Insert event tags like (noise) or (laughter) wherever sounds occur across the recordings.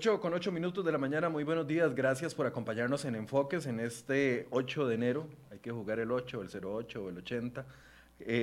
8 con 8 minutos de la mañana, muy buenos días, gracias por acompañarnos en Enfoques en este 8 de enero, hay que jugar el 8, el 08 o el 80.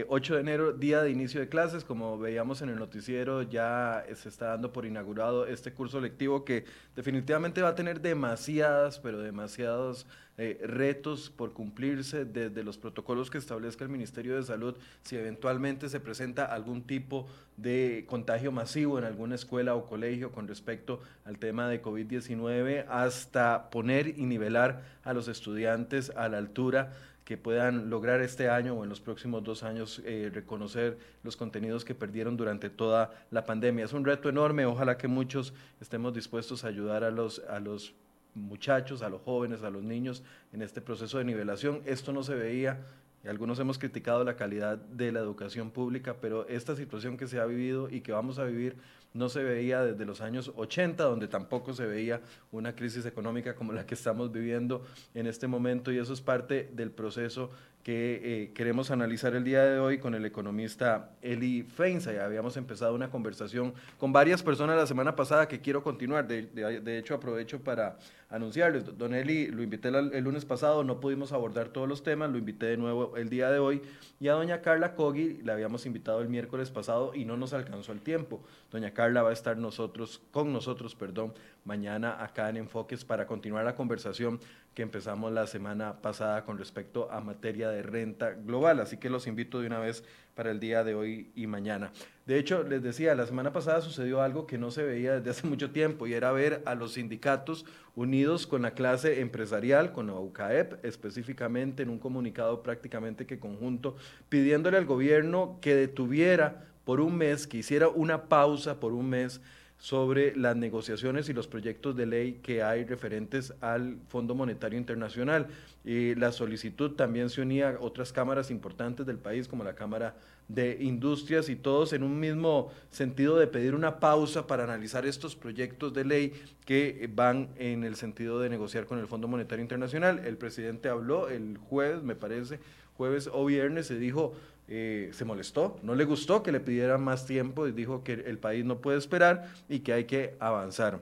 8 de enero, día de inicio de clases, como veíamos en el noticiero, ya se está dando por inaugurado este curso lectivo que definitivamente va a tener demasiadas, pero demasiados eh, retos por cumplirse desde los protocolos que establezca el Ministerio de Salud, si eventualmente se presenta algún tipo de contagio masivo en alguna escuela o colegio con respecto al tema de COVID-19, hasta poner y nivelar a los estudiantes a la altura que puedan lograr este año o en los próximos dos años eh, reconocer los contenidos que perdieron durante toda la pandemia. Es un reto enorme, ojalá que muchos estemos dispuestos a ayudar a los, a los muchachos, a los jóvenes, a los niños en este proceso de nivelación. Esto no se veía algunos hemos criticado la calidad de la educación pública, pero esta situación que se ha vivido y que vamos a vivir no se veía desde los años 80, donde tampoco se veía una crisis económica como la que estamos viviendo en este momento y eso es parte del proceso que eh, queremos analizar el día de hoy con el economista Eli Feinza. Ya habíamos empezado una conversación con varias personas la semana pasada que quiero continuar. De, hecho, aprovecho para anunciarles. Don Eli, lo invité el, el, lunes pasado, no pudimos abordar todos los temas, lo invité de nuevo el día de hoy. Y a doña Carla Cogi la habíamos invitado el miércoles pasado y no nos alcanzó el tiempo. Doña Carla va a estar nosotros, con nosotros, perdón, mañana acá en Enfoques para continuar la conversación que empezamos la semana pasada con respecto a materia de renta global. Así que los invito de una vez para el día de hoy y mañana. De hecho, les decía, la semana pasada sucedió algo que no se veía desde hace mucho tiempo y era ver a los sindicatos unidos con la clase empresarial, con la UCAEP específicamente, en un comunicado prácticamente que conjunto, pidiéndole al gobierno que detuviera por un mes, que hiciera una pausa por un mes sobre las negociaciones y los proyectos de ley que hay referentes al Fondo Monetario Internacional. Y la solicitud también se unía a otras cámaras importantes del país, como la Cámara de Industrias, y todos en un mismo sentido de pedir una pausa para analizar estos proyectos de ley que van en el sentido de negociar con el Fondo Monetario Internacional. El presidente habló el jueves, me parece, jueves o viernes, se dijo eh, se molestó, no le gustó que le pidieran más tiempo y dijo que el país no puede esperar y que hay que avanzar.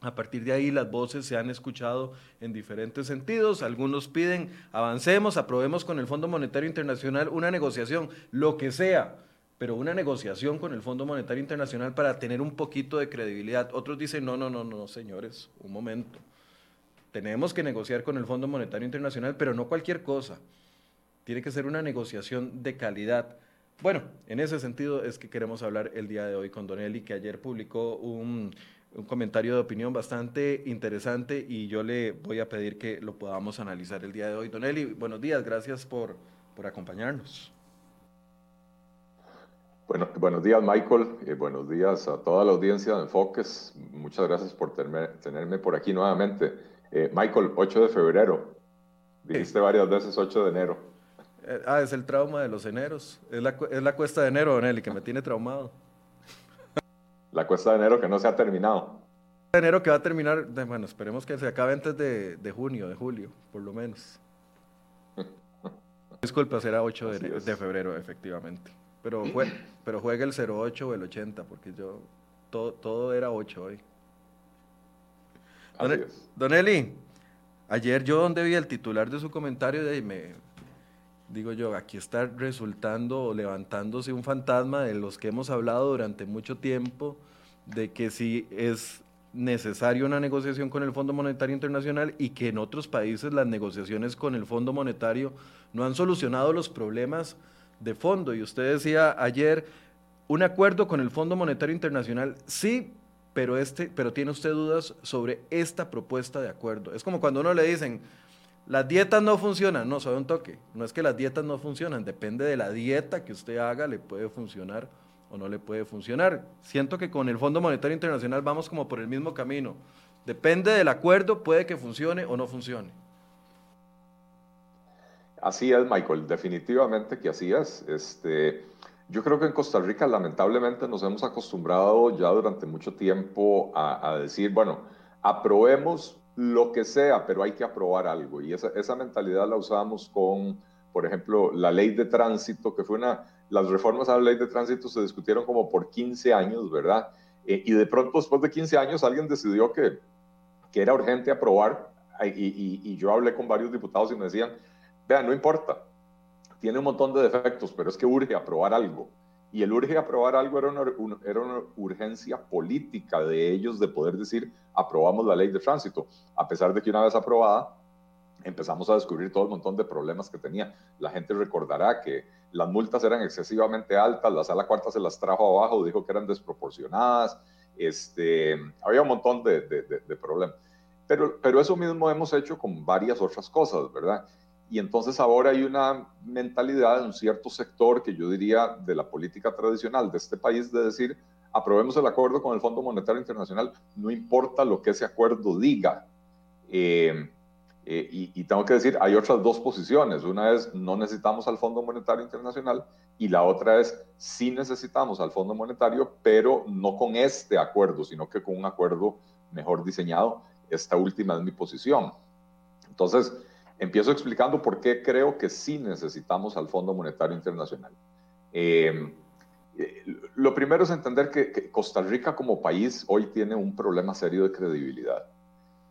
A partir de ahí las voces se han escuchado en diferentes sentidos. Algunos piden avancemos, aprobemos con el Fondo Monetario Internacional una negociación, lo que sea, pero una negociación con el Fondo Monetario Internacional para tener un poquito de credibilidad. Otros dicen, no, no, no, no, señores, un momento. Tenemos que negociar con el Fondo Monetario Internacional, pero no cualquier cosa. Tiene que ser una negociación de calidad. Bueno, en ese sentido es que queremos hablar el día de hoy con Don Eli, que ayer publicó un, comentario de opinión bastante interesante y yo le voy a pedir que lo podamos analizar el día de hoy. Don Eli, buenos días, gracias por, por acompañarnos. Bueno, buenos días, Michael. Eh, buenos días a toda la audiencia de Enfoques. Muchas gracias por tenerme, por aquí nuevamente. Eh, Michael, 8 de febrero. Dijiste varias veces 8 de enero. Eh, ah, es el trauma de los eneros. Es la, es la cuesta de enero, Don Eli, que me tiene traumado. La cuesta de enero que no se ha terminado. enero que va a terminar, bueno, esperemos que se acabe antes de, de junio, de julio, por lo menos. (laughs) Disculpa, será 8 de, de, febrero, efectivamente. Pero, pero juega el 08 o el 80, porque yo, todo, todo era 8 hoy. Don, e, Don Eli, ayer yo donde vi el titular de su comentario, de ahí me, digo yo, aquí está resultando o levantándose un fantasma de los que hemos hablado durante mucho tiempo, de que si es necesaria una negociación con el Fondo Monetario Internacional y que en otros países las negociaciones con el Fondo Monetario no han solucionado los problemas de fondo. Y usted decía ayer, un acuerdo con el Fondo Monetario Internacional, sí, pero, este, pero tiene usted dudas sobre esta propuesta de acuerdo. Es como cuando uno le dicen, las dietas no funcionan, no, sabe un toque. No es que las dietas no funcionan, depende de la dieta que usted haga, le puede funcionar o no le puede funcionar. Siento que con el Fondo Monetario Internacional vamos como por el mismo camino. Depende del acuerdo, puede que funcione o no funcione. Así es, Michael, definitivamente que así es. Este, yo creo que en Costa Rica lamentablemente nos hemos acostumbrado ya durante mucho tiempo a, a decir, bueno, aprobemos lo que sea, pero hay que aprobar algo. Y esa, esa mentalidad la usamos con, por ejemplo, la ley de tránsito, que fue una, las reformas a la ley de tránsito se discutieron como por 15 años, ¿verdad? Eh, y de pronto, después de 15 años, alguien decidió que, que era urgente aprobar y, y, yo hablé con varios diputados y me decían, vean, no importa, tiene un montón de defectos, pero es que urge aprobar algo. Y el urge aprobar algo era una, era una urgencia política de ellos de poder decir, aprobamos la ley de tránsito, a pesar de que una vez aprobada, empezamos a descubrir todo el montón de problemas que tenía. La gente recordará que las multas eran excesivamente altas, la sala cuarta se las trajo abajo, dijo que eran desproporcionadas, este, había un montón de, de, problemas. Pero, pero eso mismo hemos hecho con varias otras cosas, ¿verdad? Y entonces ahora hay una mentalidad en un cierto sector que yo diría de la política tradicional de este país de decir, aprobemos el acuerdo con el Fondo Monetario Internacional, no importa lo que ese acuerdo diga. Eh, eh, y, tengo que decir, hay otras dos posiciones. Una es, no necesitamos al Fondo Monetario Internacional y la otra es, sí necesitamos al Fondo Monetario, pero no con este acuerdo, sino que con un acuerdo mejor diseñado. Esta última es mi posición. Entonces, empiezo explicando por qué creo que sí necesitamos al Fondo Monetario Internacional. Eh, eh, lo primero es entender que Costa Rica como país hoy tiene un problema serio de credibilidad.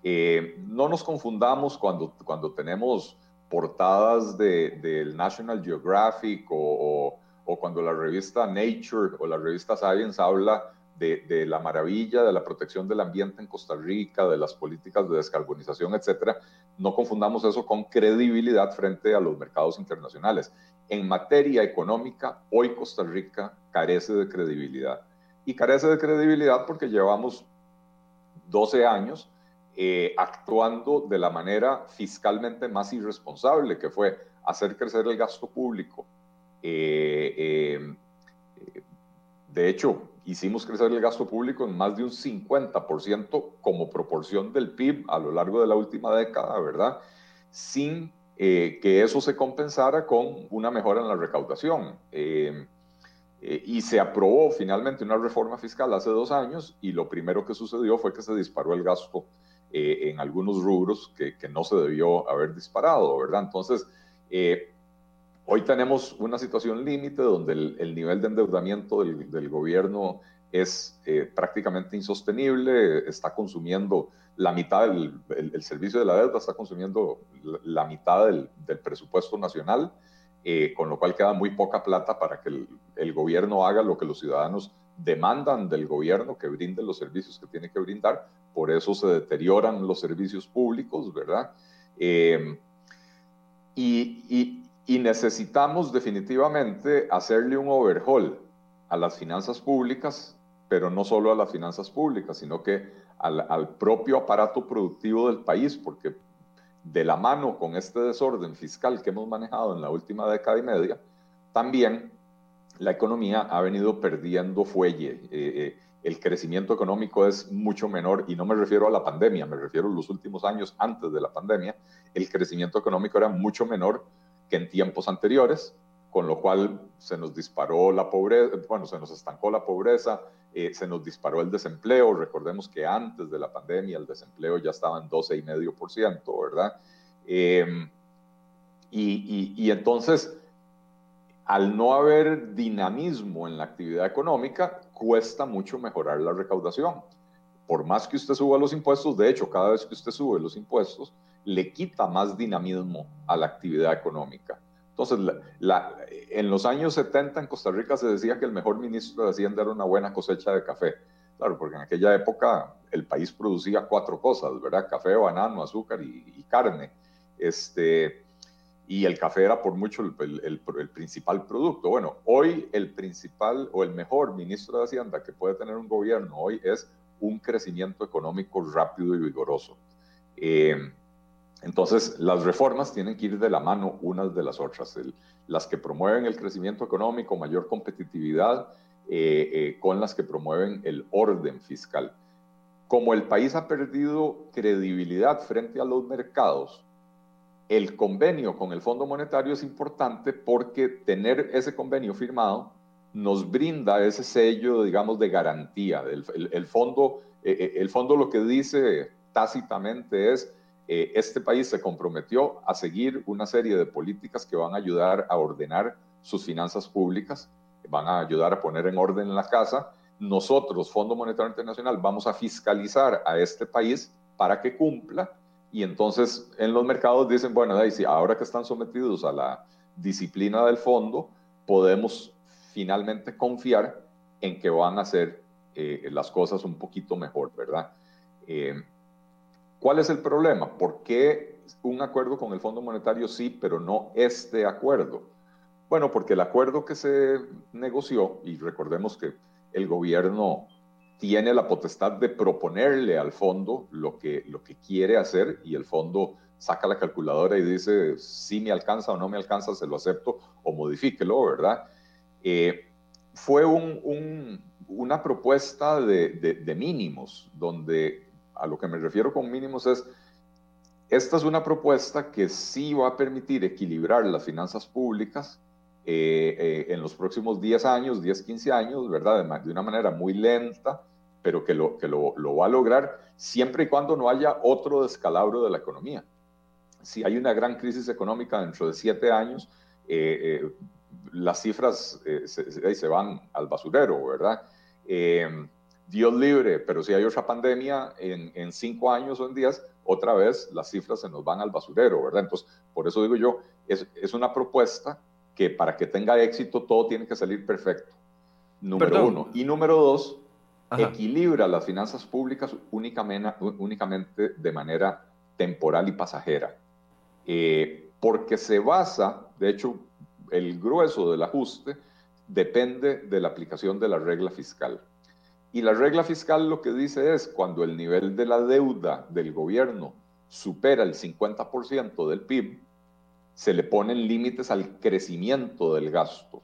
Eh, no nos confundamos cuando, cuando tenemos portadas del de, National Geographic o, o, cuando la revista Nature o la revista Science habla de, la maravilla de la protección del ambiente en Costa Rica, de las políticas de descarbonización, etcétera. No confundamos eso con credibilidad frente a los mercados internacionales. En materia económica, hoy Costa Rica carece de credibilidad. Y carece de credibilidad porque llevamos 12 años eh, actuando de la manera fiscalmente más irresponsable, que fue hacer crecer el gasto público. Eh, eh, de hecho, hicimos crecer el gasto público en más de un 50% como proporción del PIB a lo largo de la última década, ¿verdad? Sin que eso se compensara con una mejora en la recaudación. y se aprobó finalmente una reforma fiscal hace dos años y lo primero que sucedió fue que se disparó el gasto eh, en algunos rubros que, que, no se debió haber disparado, ¿verdad? Entonces, eh, hoy tenemos una situación límite donde el, nivel de endeudamiento del, gobierno es eh, prácticamente insostenible, está consumiendo la mitad del el, servicio de la deuda, está consumiendo la, mitad del, presupuesto nacional, con lo cual queda muy poca plata para que el, el, gobierno haga lo que los ciudadanos demandan del gobierno, que brinde los servicios que tiene que brindar, por eso se deterioran los servicios públicos, ¿verdad? Eh, y, necesitamos definitivamente hacerle un overhaul a las finanzas públicas, pero no solo a las finanzas públicas, sino que al, al propio aparato productivo del país, porque de la mano con este desorden fiscal que hemos manejado en la última década y media, también la economía ha venido perdiendo fuelle. Eh, eh, el crecimiento económico es mucho menor, y no me refiero a la pandemia, me refiero a los últimos años antes de la pandemia, el crecimiento económico era mucho menor que en tiempos anteriores, con lo cual se nos disparó la pobreza, bueno, se nos estancó la pobreza, eh, se nos disparó el desempleo, recordemos que antes de la pandemia el desempleo ya estaba en 12,5%, ¿verdad? Em, y, y, y entonces, al no haber dinamismo en la actividad económica, cuesta mucho mejorar la recaudación. Por más que usted suba los impuestos, de hecho, cada vez que usted sube los impuestos, le quita más dinamismo a la actividad económica. Entonces, en los años 70 en Costa Rica se decía que el mejor ministro de Hacienda era una buena cosecha de café. Claro, porque en aquella época el país producía cuatro cosas, ¿verdad? Café, banano, azúcar y, carne. Este, y el café era por mucho el, el, principal producto. Bueno, hoy el principal o el mejor ministro de Hacienda que puede tener un gobierno hoy es un crecimiento económico rápido y vigoroso. Eh, entonces, las reformas tienen que ir de la mano unas de las otras. las que promueven el crecimiento económico, mayor competitividad, eh, eh, con las que promueven el orden fiscal. Como el país ha perdido credibilidad frente a los mercados, el convenio con el Fondo Monetario es importante porque tener ese convenio firmado nos brinda ese sello, digamos, de garantía. El, fondo, eh, el fondo lo que dice tácitamente es, eh, este país se comprometió a seguir una serie de políticas que van a ayudar a ordenar sus finanzas públicas, van a ayudar a poner en orden la casa nosotros, Fondo Monetario Internacional, vamos a fiscalizar a este país para que cumpla y entonces en los mercados dicen, bueno, ahora que están sometidos a la disciplina del fondo, podemos finalmente confiar en que van a hacer eh, las cosas un poquito mejor, ¿verdad? Eh, ¿Cuál es el problema? ¿Por qué un acuerdo con el Fondo Monetario sí, pero no este acuerdo? Bueno, porque el acuerdo que se negoció, y recordemos que el gobierno tiene la potestad de proponerle al fondo lo que, lo que quiere hacer y el fondo saca la calculadora y dice si me alcanza o no me alcanza, se lo acepto o modifíquelo, ¿verdad? Eh, fue una propuesta de, de, mínimos, donde a lo que me refiero con mínimos es, esta es una propuesta que sí va a permitir equilibrar las finanzas públicas eh, eh, en los próximos 10 años, 10, 15 años, ¿verdad? De, de una manera muy lenta, pero que, lo, que lo, lo, va a lograr siempre y cuando no haya otro descalabro de la economía. Si hay una gran crisis económica dentro de 7 años, eh, las cifras se, se, van al basurero, ¿verdad? Dios libre, pero si hay otra pandemia en, en cinco años o en días, otra vez las cifras se nos van al basurero, ¿verdad? Entonces, por eso digo yo, es, es una propuesta que para que tenga éxito todo tiene que salir perfecto. Número uno. Y número dos, equilibra las finanzas públicas únicamente, únicamente de manera temporal y pasajera. Eh, porque se basa, de hecho, el grueso del ajuste depende de la aplicación de la regla fiscal. Y la regla fiscal lo que dice es, cuando el nivel de la deuda del gobierno supera el 50% del PIB, se le ponen límites al crecimiento del gasto.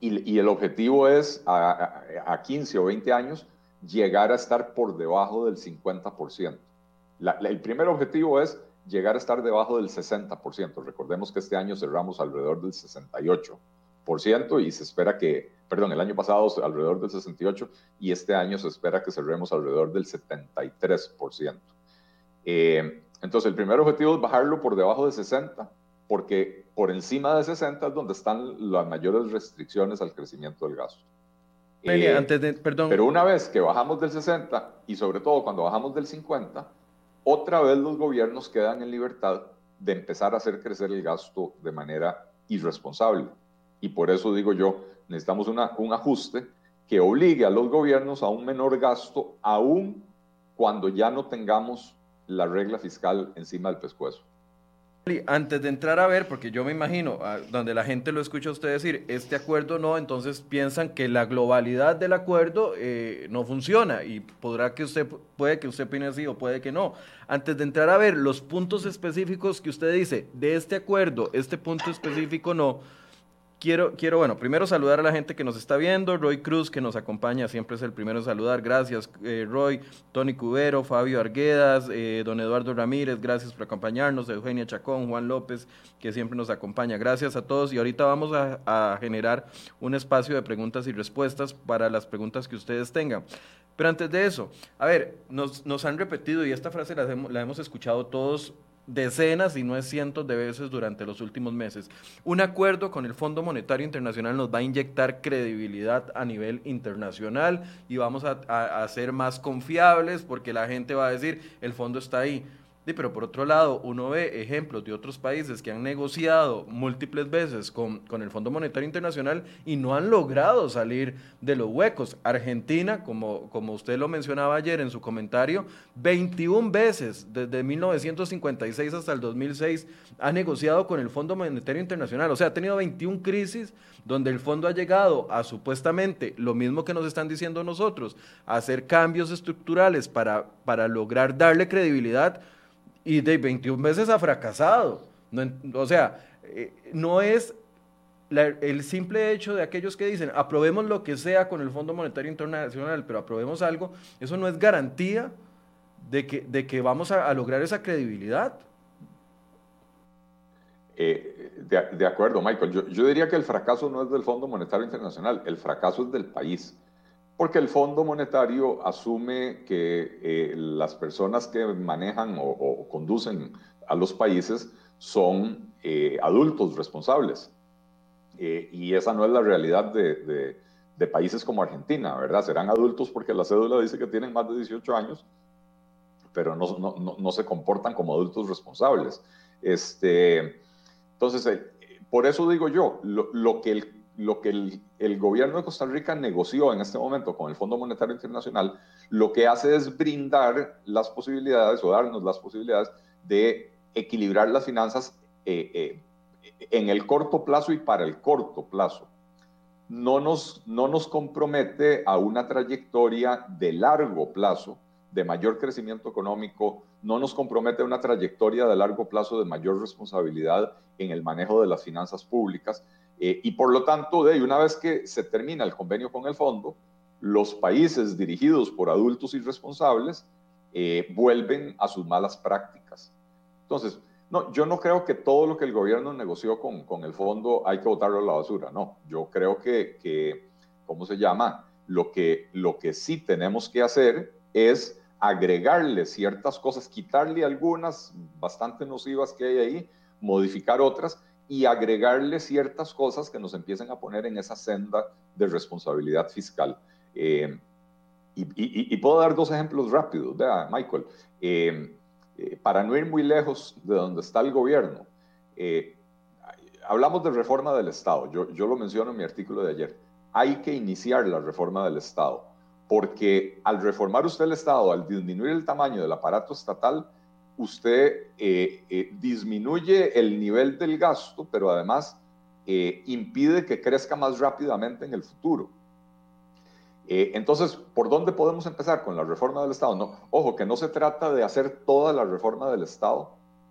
Y, el objetivo es, a, 15 o 20 años, llegar a estar por debajo del 50%. el primer objetivo es llegar a estar debajo del 60%. Recordemos que este año cerramos alrededor del 68% y se espera que, perdón, el año pasado alrededor del 68% y este año se espera que cerremos alrededor del 73%. Eh, entonces, el primer objetivo es bajarlo por debajo de 60, porque por encima de 60 es donde están las mayores restricciones al crecimiento del gasto. Eh, antes de, perdón. Pero una vez que bajamos del 60 y sobre todo cuando bajamos del 50, otra vez los gobiernos quedan en libertad de empezar a hacer crecer el gasto de manera irresponsable. Y por eso digo yo, necesitamos una, un ajuste que obligue a los gobiernos a un menor gasto, aún cuando ya no tengamos la regla fiscal encima del pescuezo. Antes de entrar a ver, porque yo me imagino, ah, donde la gente lo escucha a usted decir, este acuerdo no, entonces piensan que la globalidad del acuerdo eh, no funciona y podrá que usted, puede que usted opine así o puede que no. Antes de entrar a ver los puntos específicos que usted dice de este acuerdo, este punto específico no, Quiero, quiero, bueno, primero saludar a la gente que nos está viendo, Roy Cruz, que nos acompaña, siempre es el primero en saludar, gracias eh, Roy, Tony Cubero, Fabio Arguedas, eh, don Eduardo Ramírez, gracias por acompañarnos, Eugenia Chacón, Juan López, que siempre nos acompaña, gracias a todos. Y ahorita vamos a, generar un espacio de preguntas y respuestas para las preguntas que ustedes tengan. Pero antes de eso, a ver, nos, nos han repetido y esta frase la, la hemos escuchado todos decenas y no es cientos de veces durante los últimos meses. Un acuerdo con el Fondo Monetario Internacional nos va a inyectar credibilidad a nivel internacional y vamos a, a, ser más confiables porque la gente va a decir, el fondo está ahí. Sí, pero por otro lado, uno ve ejemplos de otros países que han negociado múltiples veces con, con, el Fondo Monetario Internacional y no han logrado salir de los huecos. Argentina, como, como usted lo mencionaba ayer en su comentario, 21 veces desde 1956 hasta el 2006 ha negociado con el Fondo Monetario Internacional. O sea, ha tenido 21 crisis donde el fondo ha llegado a supuestamente lo mismo que nos están diciendo nosotros, a hacer cambios estructurales para, para lograr darle credibilidad y de 21 veces ha fracasado. o sea, eh, no es el simple hecho de aquellos que dicen aprobemos lo que sea con el Fondo Monetario Internacional, pero aprobemos algo, eso no es garantía de que, de que vamos a, lograr esa credibilidad. Eh, de, acuerdo, Michael. Yo, yo, diría que el fracaso no es del Fondo Monetario Internacional, el fracaso es del país. Porque el Fondo Monetario asume que eh, las personas que manejan o, conducen a los países son eh, adultos responsables. Eh, y esa no es la realidad de, de países como Argentina, ¿verdad? Serán adultos porque la cédula dice que tienen más de 18 años, pero no, no, no, se comportan como adultos responsables. Este, entonces, eh, por eso digo yo, lo, que, el, lo que el, gobierno de Costa Rica negoció en este momento con el Fondo Monetario Internacional, lo que hace es brindar las posibilidades o darnos las posibilidades de equilibrar las finanzas eh, eh, en el corto plazo y para el corto plazo. No nos, no nos compromete a una trayectoria de largo plazo de mayor crecimiento económico, no nos compromete a una trayectoria de largo plazo de mayor responsabilidad en el manejo de las finanzas públicas. Eh, y por lo tanto, de una vez que se termina el convenio con el fondo, los países dirigidos por adultos irresponsables vuelven a sus malas prácticas. Entonces, no, yo no creo que todo lo que el gobierno negoció con, con el fondo hay que botarlo a la basura, no. Yo creo que, que, ¿cómo se llama? Lo que, lo que sí tenemos que hacer es agregarle ciertas cosas, quitarle algunas bastante nocivas que hay ahí, modificar otras y agregarle ciertas cosas que nos empiecen a poner en esa senda de responsabilidad fiscal. Eh, y, puedo dar dos ejemplos rápidos, Michael. Eh, eh, para no ir muy lejos de donde está el gobierno, hablamos de reforma del Estado, yo, yo lo menciono en mi artículo de ayer, hay que iniciar la reforma del Estado, porque al reformar usted el Estado, al disminuir el tamaño del aparato estatal, usted eh, disminuye el nivel del gasto, pero además impide que crezca más rápidamente en el futuro. Eh, entonces, ¿por dónde podemos empezar con la reforma del Estado? No, ojo, que no se trata de hacer toda la reforma del Estado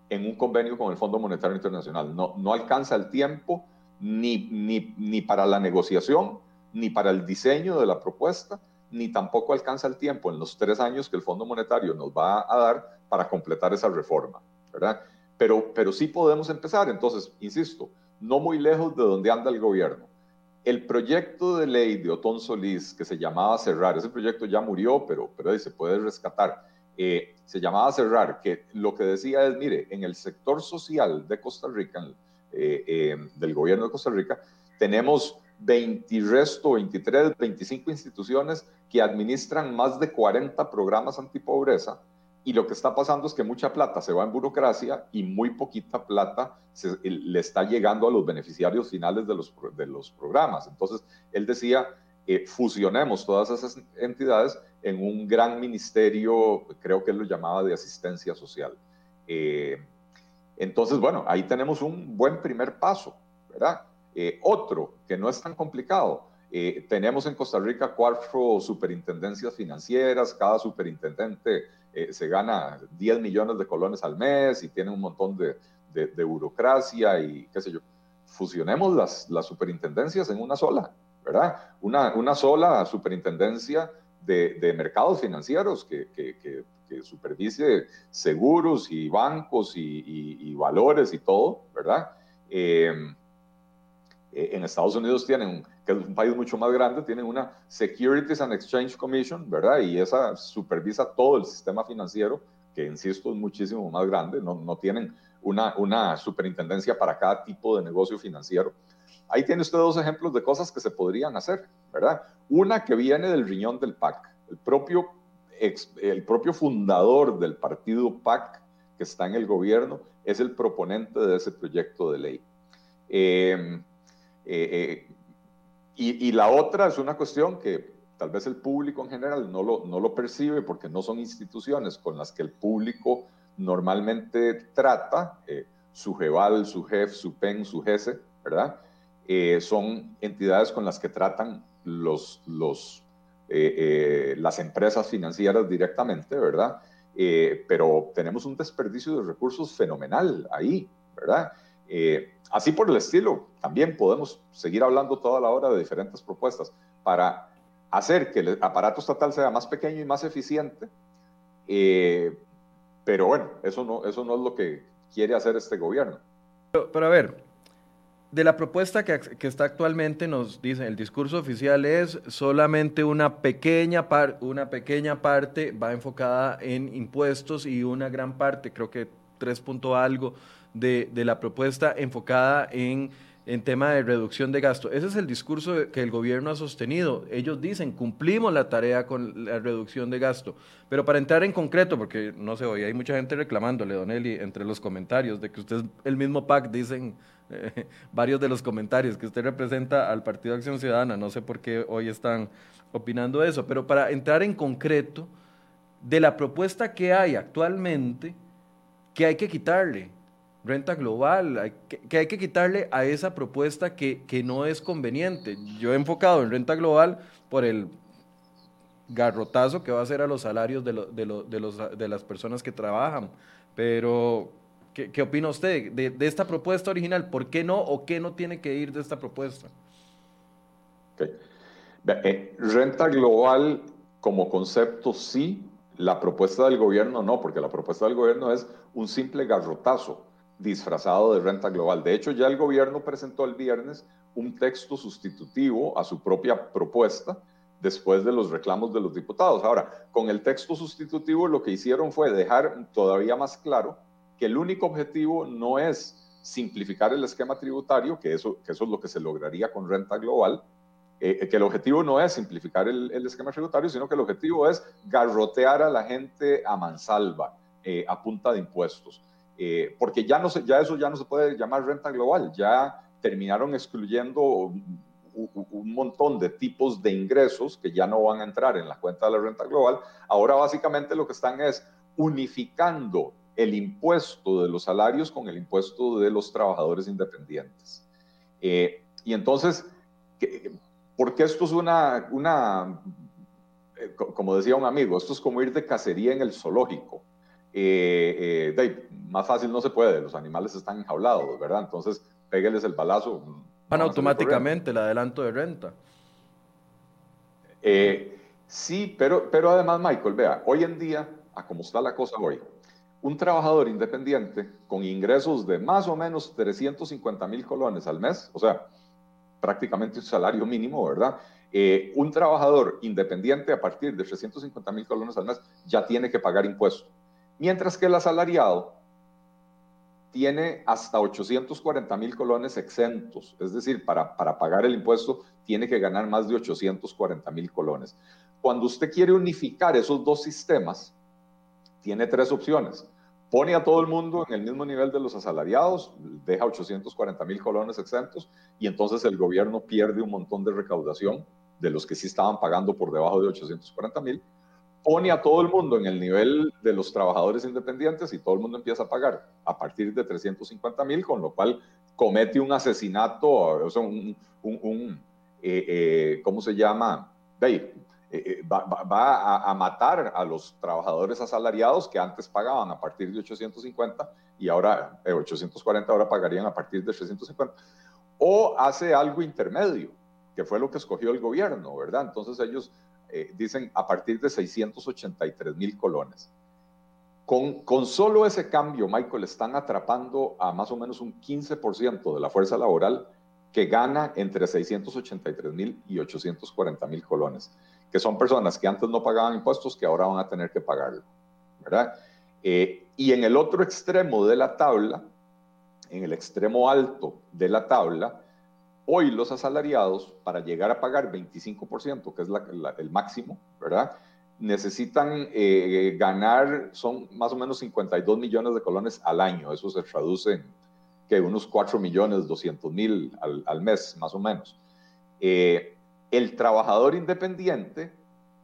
en un convenio con el Fondo Monetario Internacional. No, no alcanza el tiempo ni, ni, ni para la negociación, ni para el diseño de la propuesta, ni tampoco alcanza el tiempo en los tres años que el Fondo Monetario nos va a dar para completar esa reforma, ¿verdad? Pero, pero sí podemos empezar. Entonces, insisto, no muy lejos de donde anda el gobierno el proyecto de ley de Otón Solís, que se llamaba Cerrar, ese proyecto ya murió, pero, pero se puede rescatar, eh, se llamaba Cerrar, que lo que decía es, mire, en el sector social de Costa Rica, eh, eh, del gobierno de Costa Rica, tenemos 20 resto, 23, 25 instituciones que administran más de 40 programas antipobreza y lo que está pasando es que mucha plata se va en burocracia y muy poquita plata se, le está llegando a los beneficiarios finales de los, de los programas. Entonces, él decía, eh, fusionemos todas esas entidades en un gran ministerio, creo que él lo llamaba de asistencia social. Eh, entonces, bueno, ahí tenemos un buen primer paso, ¿verdad? Eh, otro, que no es tan complicado, tenemos en Costa Rica cuatro superintendencias financieras, cada superintendente eh, se gana 10 millones de colones al mes y tiene un montón de, de, burocracia y qué sé yo. Fusionemos las, las superintendencias en una sola, ¿verdad? Una, una sola superintendencia de, de mercados financieros que, que, que, supervise seguros y bancos y, valores y todo, ¿verdad? Eh, eh, en Estados Unidos tienen que es un país mucho más grande, tienen una Securities and Exchange Commission, ¿verdad? Y esa supervisa todo el sistema financiero, que insisto es muchísimo más grande, no, no tienen una, una superintendencia para cada tipo de negocio financiero. Ahí tiene usted dos ejemplos de cosas que se podrían hacer, ¿verdad? Una que viene del riñón del PAC. El propio, el propio fundador del partido PAC, que está en el gobierno, es el proponente de ese proyecto de ley. Eh, eh, eh y, la otra es una cuestión que tal vez el público en general no lo, no lo percibe porque no son instituciones con las que el público normalmente trata, eh, su GEVAL, su JEF, su PEN, su GESE, ¿verdad? Eh, son entidades con las que tratan los, los, eh, las empresas financieras directamente, ¿verdad? pero tenemos un desperdicio de recursos fenomenal ahí, ¿verdad? Eh, así por el estilo, también podemos seguir hablando toda la hora de diferentes propuestas para hacer que el aparato estatal sea más pequeño y más eficiente. Eh, pero bueno, eso no, eso no es lo que quiere hacer este gobierno. Pero, a ver, de la propuesta que, que, está actualmente nos dicen, el discurso oficial es solamente una pequeña, par, una pequeña parte va enfocada en impuestos y una gran parte, creo que tres punto algo, de, la propuesta enfocada en en tema de reducción de gasto. Ese es el discurso que el gobierno ha sostenido. Ellos dicen, cumplimos la tarea con la reducción de gasto. Pero para entrar en concreto, porque no sé, hoy hay mucha gente reclamándole, Don Eli, entre los comentarios, de que usted es el mismo PAC, dicen eh, (laughs) varios de los comentarios, que usted representa al Partido Acción Ciudadana. No sé por qué hoy están opinando eso. Pero para entrar en concreto, de la propuesta que hay actualmente, que hay que quitarle renta global, que, hay que quitarle a esa propuesta que, no es conveniente. Yo he enfocado en renta global por el garrotazo que va a hacer a los salarios de, de, los, de las personas que trabajan. Pero, ¿qué, opina usted de, esta propuesta original? ¿Por qué no o qué no tiene que ir de esta propuesta? Eh, renta global como concepto sí, la propuesta del gobierno no, porque la propuesta del gobierno es un simple garrotazo disfrazado de renta global. De hecho, ya el gobierno presentó el viernes un texto sustitutivo a su propia propuesta después de los reclamos de los diputados. Ahora, con el texto sustitutivo lo que hicieron fue dejar todavía más claro que el único objetivo no es simplificar el esquema tributario, que eso, es lo que se lograría con renta global, eh, que el objetivo no es simplificar el, esquema tributario, sino que el objetivo es garrotear a la gente a mansalva, eh, a punta de impuestos. Eh, porque ya, no se, ya eso ya no se puede llamar renta global, ya terminaron excluyendo un, montón de tipos de ingresos que ya no van a entrar en la cuenta de la renta global. Ahora básicamente lo que están es unificando el impuesto de los salarios con el impuesto de los trabajadores independientes. Eh, y entonces, porque esto es una, una, eh, como decía un amigo, esto es como ir de cacería en el zoológico. Eh, eh, más fácil no se puede, los animales están enjaulados, ¿verdad? Entonces, pégueles el balazo. Van automáticamente el adelanto de renta. Eh, sí, pero, pero además, Michael, vea, hoy en día, a cómo está la cosa hoy, un trabajador independiente con ingresos de más o menos 350 mil colones al mes, o sea, prácticamente un salario mínimo, ¿verdad? Eh, un trabajador independiente a partir de 350 mil colones al mes ya tiene que pagar impuestos mientras que el asalariado tiene hasta 840 mil colones exentos, es decir, para, para pagar el impuesto tiene que ganar más de 840 mil colones. Cuando usted quiere unificar esos dos sistemas, tiene tres opciones. Pone a todo el mundo en el mismo nivel de los asalariados, deja 840 mil colones exentos y entonces el gobierno pierde un montón de recaudación de los que sí estaban pagando por debajo de 840 mil pone a todo el mundo en el nivel de los trabajadores independientes y todo el mundo empieza a pagar a partir de 350 mil, con lo cual comete un asesinato, o sea, un, eh, eh, ¿cómo se llama? Eh, va, a, matar a los trabajadores asalariados que antes pagaban a partir de 850 y ahora 840 ahora pagarían a partir de 350. O hace algo intermedio, que fue lo que escogió el gobierno, ¿verdad? Entonces ellos eh, dicen a partir de 683 mil colones. Con, con, solo ese cambio, Michael, están atrapando a más o menos un 15% de la fuerza laboral que gana entre 683 mil y 840 mil colones, que son personas que antes no pagaban impuestos, que ahora van a tener que pagarlo, ¿verdad? Eh, y en el otro extremo de la tabla, en el extremo alto de la tabla, Hoy los asalariados, para llegar a pagar 25%, que es el máximo, ¿verdad? Necesitan eh, ganar, son más o menos 52 millones de colones al año. Eso se traduce en que unos 4 millones 200 mil al, mes, más o menos. Eh, el trabajador independiente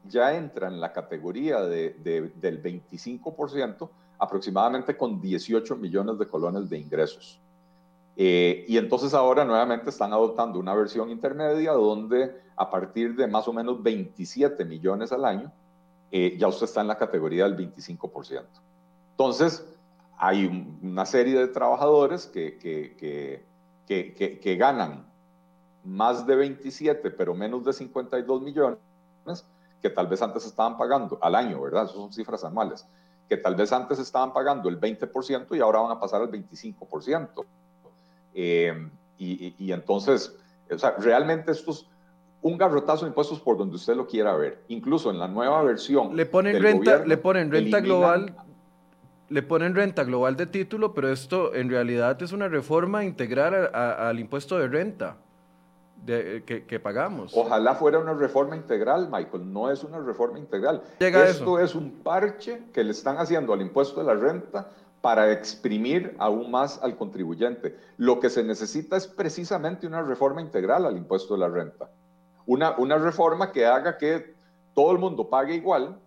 ya entra en la categoría del 25%, aproximadamente con 18 millones de colones de ingresos. Eh, y entonces ahora nuevamente están adoptando una versión intermedia donde a partir de más o menos 27 millones al año, eh, ya usted está en la categoría del 25%. Entonces, hay una serie de trabajadores que, que, que, que, ganan más de 27, pero menos de 52 millones, que tal vez antes estaban pagando al año, ¿verdad? Esas son cifras anuales, que tal vez antes estaban pagando el 20% y ahora van a pasar al 25%. Eh, y, entonces, o sea, realmente esto es un garrotazo de impuestos por donde usted lo quiera ver. Incluso en la nueva versión. Le ponen renta, le ponen renta global. le ponen renta global de título, pero esto en realidad es una reforma integral al impuesto de renta que, pagamos. Ojalá fuera una reforma integral, Michael. No es una reforma integral. Esto es un parche que le están haciendo al impuesto de la renta para exprimir aún más al contribuyente. Lo que se necesita es precisamente una reforma integral al impuesto de la renta. Una, una reforma que haga que todo el mundo pague igual,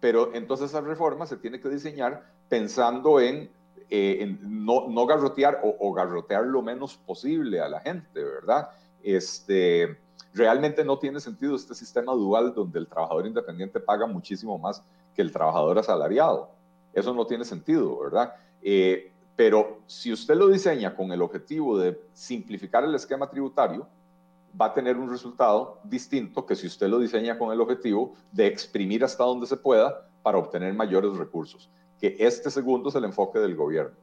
pero entonces esa reforma se tiene que diseñar pensando en, eh, no, garrotear o, o, garrotear lo menos posible a la gente, ¿verdad? Este, realmente no tiene sentido este sistema dual donde el trabajador independiente paga muchísimo más que el trabajador asalariado. Eso no tiene sentido, ¿verdad? Eh, pero si usted lo diseña con el objetivo de simplificar el esquema tributario, va a tener un resultado distinto que si usted lo diseña con el objetivo de exprimir hasta donde se pueda para obtener mayores recursos, que este segundo es el enfoque del gobierno.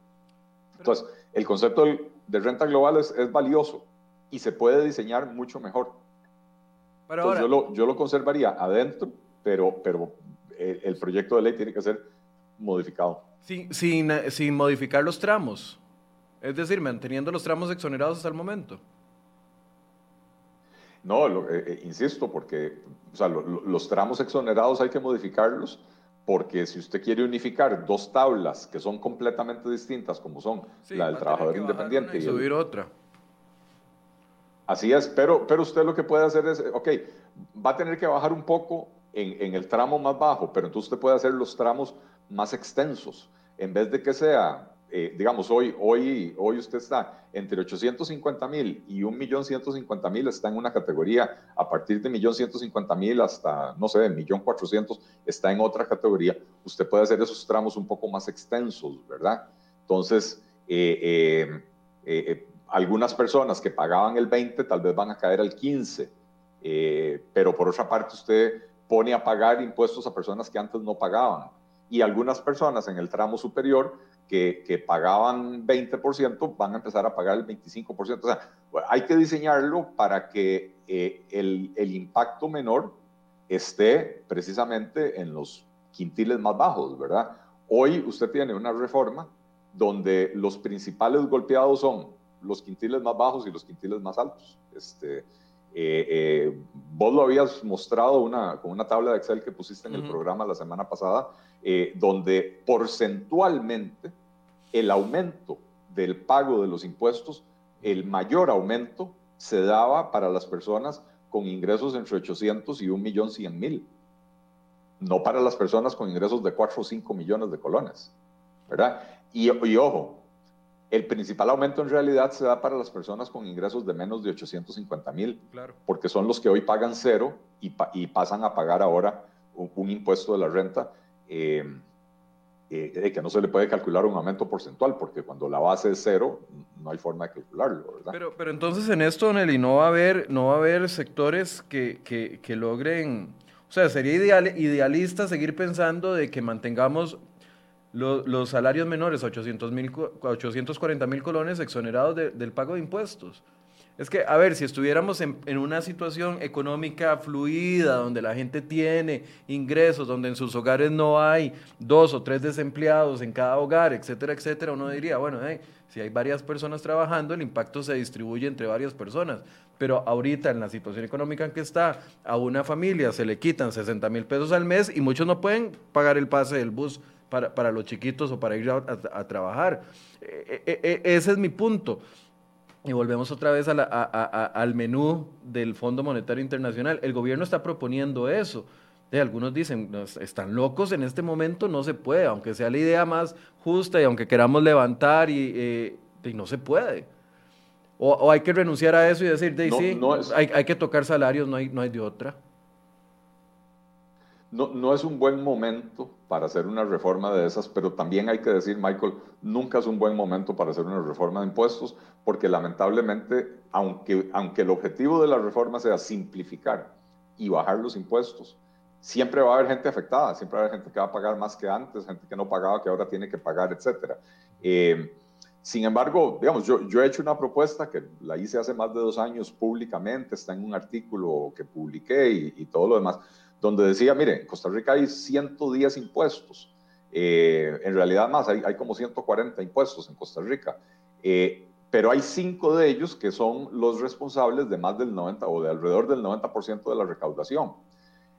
Entonces, el concepto de renta global es, es valioso, y se puede diseñar mucho mejor. Entonces, yo, lo, yo lo conservaría adentro, pero, pero el, proyecto de ley tiene que ser modificado. Sin, sin, sin modificar los tramos, es decir, manteniendo los tramos exonerados hasta el momento. No, eh, eh, insisto, porque o sea, los tramos exonerados hay que modificarlos porque si usted quiere unificar dos tablas que son completamente distintas, como son la del trabajador independiente y, subir otra Así es, pero, pero usted lo que puede hacer es, ok, va a tener que bajar un poco en, en, el tramo más bajo, pero entonces usted puede hacer los tramos más extensos. En vez de que sea, eh, digamos, hoy, hoy, hoy usted está entre 850 mil y 1.150.000 está en una categoría, a partir de 1.150.000 hasta, no sé, 1.400.000 está en otra categoría, usted puede hacer esos tramos un poco más extensos, ¿verdad? Entonces, eh, eh, eh algunas personas que pagaban el 20 tal vez van a caer al 15, eh, pero por otra parte usted pone a pagar impuestos a personas que antes no pagaban y algunas personas en el tramo superior que, que pagaban 20% van a empezar a pagar el 25%. O sea, hay que diseñarlo para que eh, el, el impacto menor esté precisamente en los quintiles más bajos, ¿verdad? Hoy usted tiene una reforma donde los principales golpeados son los quintiles más bajos y los quintiles más altos. Este, eh, eh, vos lo habías mostrado una, con una tabla de Excel que pusiste en el programa la semana pasada, eh, donde porcentualmente el aumento del pago de los impuestos, el mayor aumento se daba para las personas con ingresos entre 800 y 1.100.000, no para las personas con ingresos de 4 o 5 millones de colones, ¿verdad? Y, y ojo, el principal aumento en realidad se da para las personas con ingresos de menos de 850 mil, porque son los que hoy pagan cero y, pasan a pagar ahora un, impuesto de la renta eh, eh, que no se le puede calcular un aumento porcentual, porque cuando la base es cero, no hay forma de calcularlo. ¿verdad? Pero, pero entonces en esto, Nelly, no va a haber, no va a haber sectores que, que, que logren, o sea, sería ideal, idealista seguir pensando de que mantengamos los, salarios menores, 800 mil, 840 mil colones exonerados del pago de impuestos. Es que, a ver, si estuviéramos en, una situación económica fluida, donde la gente tiene ingresos, donde en sus hogares no hay dos o tres desempleados en cada hogar, etcétera, etcétera, uno diría, bueno, si hay varias personas trabajando, el impacto se distribuye entre varias personas. Pero ahorita, en la situación económica en que está, a una familia se le quitan 60 mil pesos al mes y muchos no pueden pagar el pase del bus para, los chiquitos o para ir a, trabajar. E, e, e, ese es mi punto. Y volvemos otra vez a al menú del Fondo Monetario Internacional. El gobierno está proponiendo eso. Eh, algunos dicen, están locos en este momento, no se puede, aunque sea la idea más justa y aunque queramos levantar y, eh, no se puede. O, hay que renunciar a eso y decir, de, sí, hay, hay, que tocar salarios, no hay, no hay de otra no, no, es un buen momento para hacer una reforma de esas, pero también hay que decir, Michael, nunca es un buen momento para hacer una reforma de impuestos, porque lamentablemente, aunque, aunque el objetivo de la reforma sea simplificar y bajar los impuestos, siempre va a haber gente afectada, siempre va a haber gente que va a pagar más que antes, gente que no pagaba, que ahora tiene que pagar, etc. Eh, sin embargo, digamos, yo, yo he hecho una propuesta que la hice hace más de dos años públicamente, está en un artículo que publiqué y, y todo lo demás donde decía, mire, en Costa Rica hay 110 impuestos. Eh, en realidad más, hay, como 140 impuestos en Costa Rica, eh, pero hay cinco de ellos que son los responsables de más del 90 o de alrededor del 90% de la recaudación.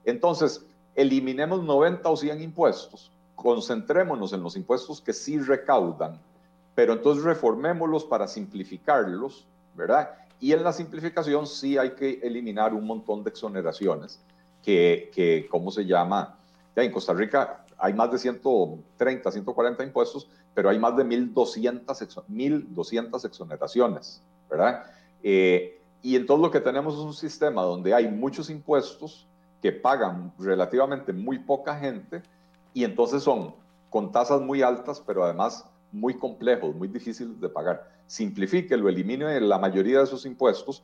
Entonces, eliminemos 90 o 100 impuestos, concentrémonos en los impuestos que sí recaudan, pero entonces reformémoslos para simplificarlos, ¿verdad? Y en la simplificación sí hay que eliminar un montón de exoneraciones que, que ¿cómo se llama? Ya en Costa Rica hay más de 130, 140 impuestos, pero hay más de 1.200, 1200 exoneraciones, ¿verdad? Eh, y entonces lo que tenemos es un sistema donde hay muchos impuestos que pagan relativamente muy poca gente y entonces son con tasas muy altas, pero además muy complejos, muy difíciles de pagar. Simplifíquelo, elimine la mayoría de esos impuestos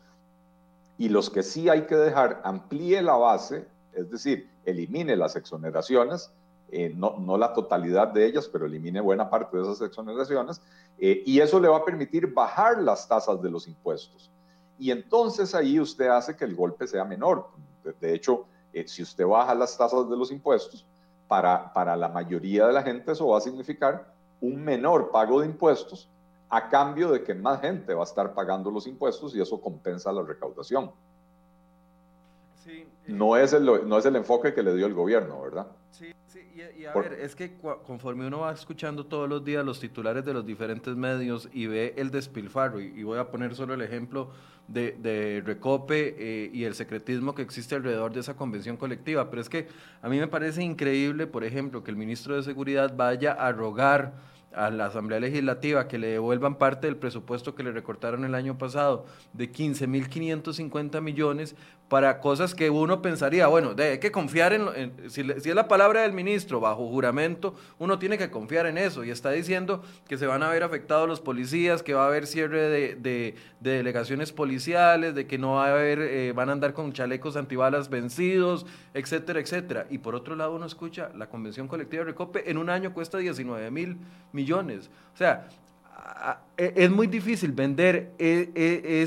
y los que sí hay que dejar, amplíe la base, es decir, elimine las exoneraciones, eh, no, no, la totalidad de ellas, pero elimine buena parte de esas exoneraciones, eh, y eso le va a permitir bajar las tasas de los impuestos. Y entonces ahí usted hace que el golpe sea menor. De, hecho, eh, si usted baja las tasas de los impuestos, para, para la mayoría de la gente eso va a significar un menor pago de impuestos a cambio de que más gente va a estar pagando los impuestos y eso compensa la recaudación. no, es el, no es el enfoque que le dio el gobierno, ¿verdad? Sí, sí, y, a ver, es que conforme uno va escuchando todos los días los titulares de los diferentes medios y ve el despilfarro, y, voy a poner solo el ejemplo de, Recope eh, y el secretismo que existe alrededor de esa convención colectiva, pero es que a mí me parece increíble, por ejemplo, que el ministro de Seguridad vaya a rogar a la Asamblea Legislativa que le devuelvan parte del presupuesto que le recortaron el año pasado de 15.550 millones para cosas que uno pensaría, bueno, hay que confiar en, si, es la palabra del ministro bajo juramento, uno tiene que confiar en eso y está diciendo que se van a ver afectados los policías, que va a haber cierre de, delegaciones policiales, de que no va a haber, eh, van a andar con chalecos antibalas vencidos, etcétera, etcétera. Y por otro lado uno escucha la convención colectiva de Recope en un año cuesta 19 mil millones. O sea, es muy difícil vender e, e,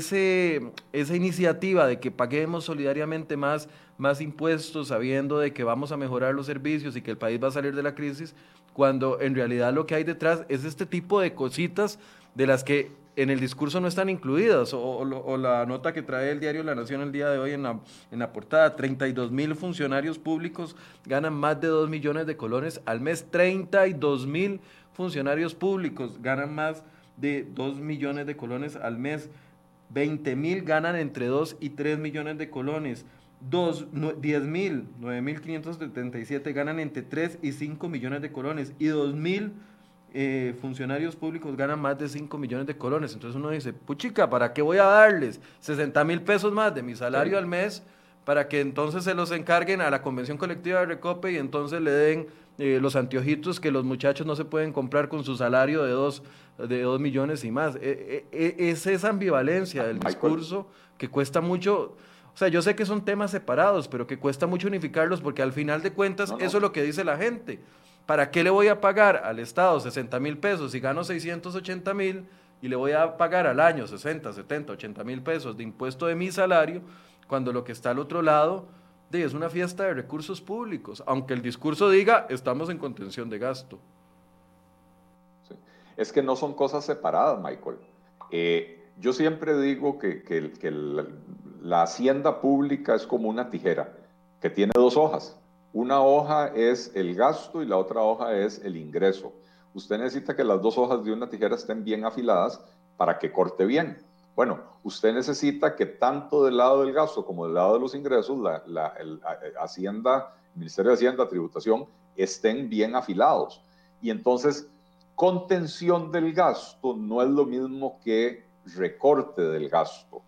esa iniciativa de que paguemos solidariamente más, más impuestos sabiendo de que vamos a mejorar los servicios y que el país va a salir de la crisis, cuando en realidad lo que hay detrás es este tipo de cositas de las que en el discurso no están incluidas, o, la nota que trae el diario La Nación el día de hoy en la, en la portada, 32 mil funcionarios públicos ganan más de 2 millones de colones al mes, 32 mil funcionarios públicos ganan más de 2 millones de colones al mes. 20 mil ganan entre 2 y 3 millones de colones. 10 mil, 9 mil 577 ganan entre 3 y 5 millones de colones. Y 2 mil eh, funcionarios públicos ganan más de 5 millones de colones. Entonces uno dice, puchica, ¿para qué voy a darles 60 mil pesos más de mi salario al mes? Para que entonces se los encarguen a la convención colectiva de Recope y entonces le den eh, los anteojitos que los muchachos no se pueden comprar con su salario de dos, de dos millones y más. E, e, e, es esa ambivalencia del discurso que cuesta mucho. O sea, yo sé que son temas separados, pero que cuesta mucho unificarlos porque al final de cuentas eso es lo que dice la gente. ¿Para qué le voy a pagar al Estado 60 mil pesos si gano 680 mil y le voy a pagar al año 60, 70, 80 mil pesos de impuesto de mi salario cuando lo que está al otro lado es una fiesta de recursos públicos, aunque el discurso diga estamos en contención de gasto. Es que no son cosas separadas, Michael. Eh, yo siempre digo que, la, hacienda pública es como una tijera que tiene dos hojas. Una hoja es el gasto y la otra hoja es el ingreso. Usted necesita que las dos hojas de una tijera estén bien afiladas para que corte bien. Bueno, usted necesita que tanto del lado del gasto como del lado de los ingresos, la, Hacienda, el Ministerio de Hacienda, Tributación, estén bien afilados. Y entonces, contención del gasto no es lo mismo que recorte del gasto.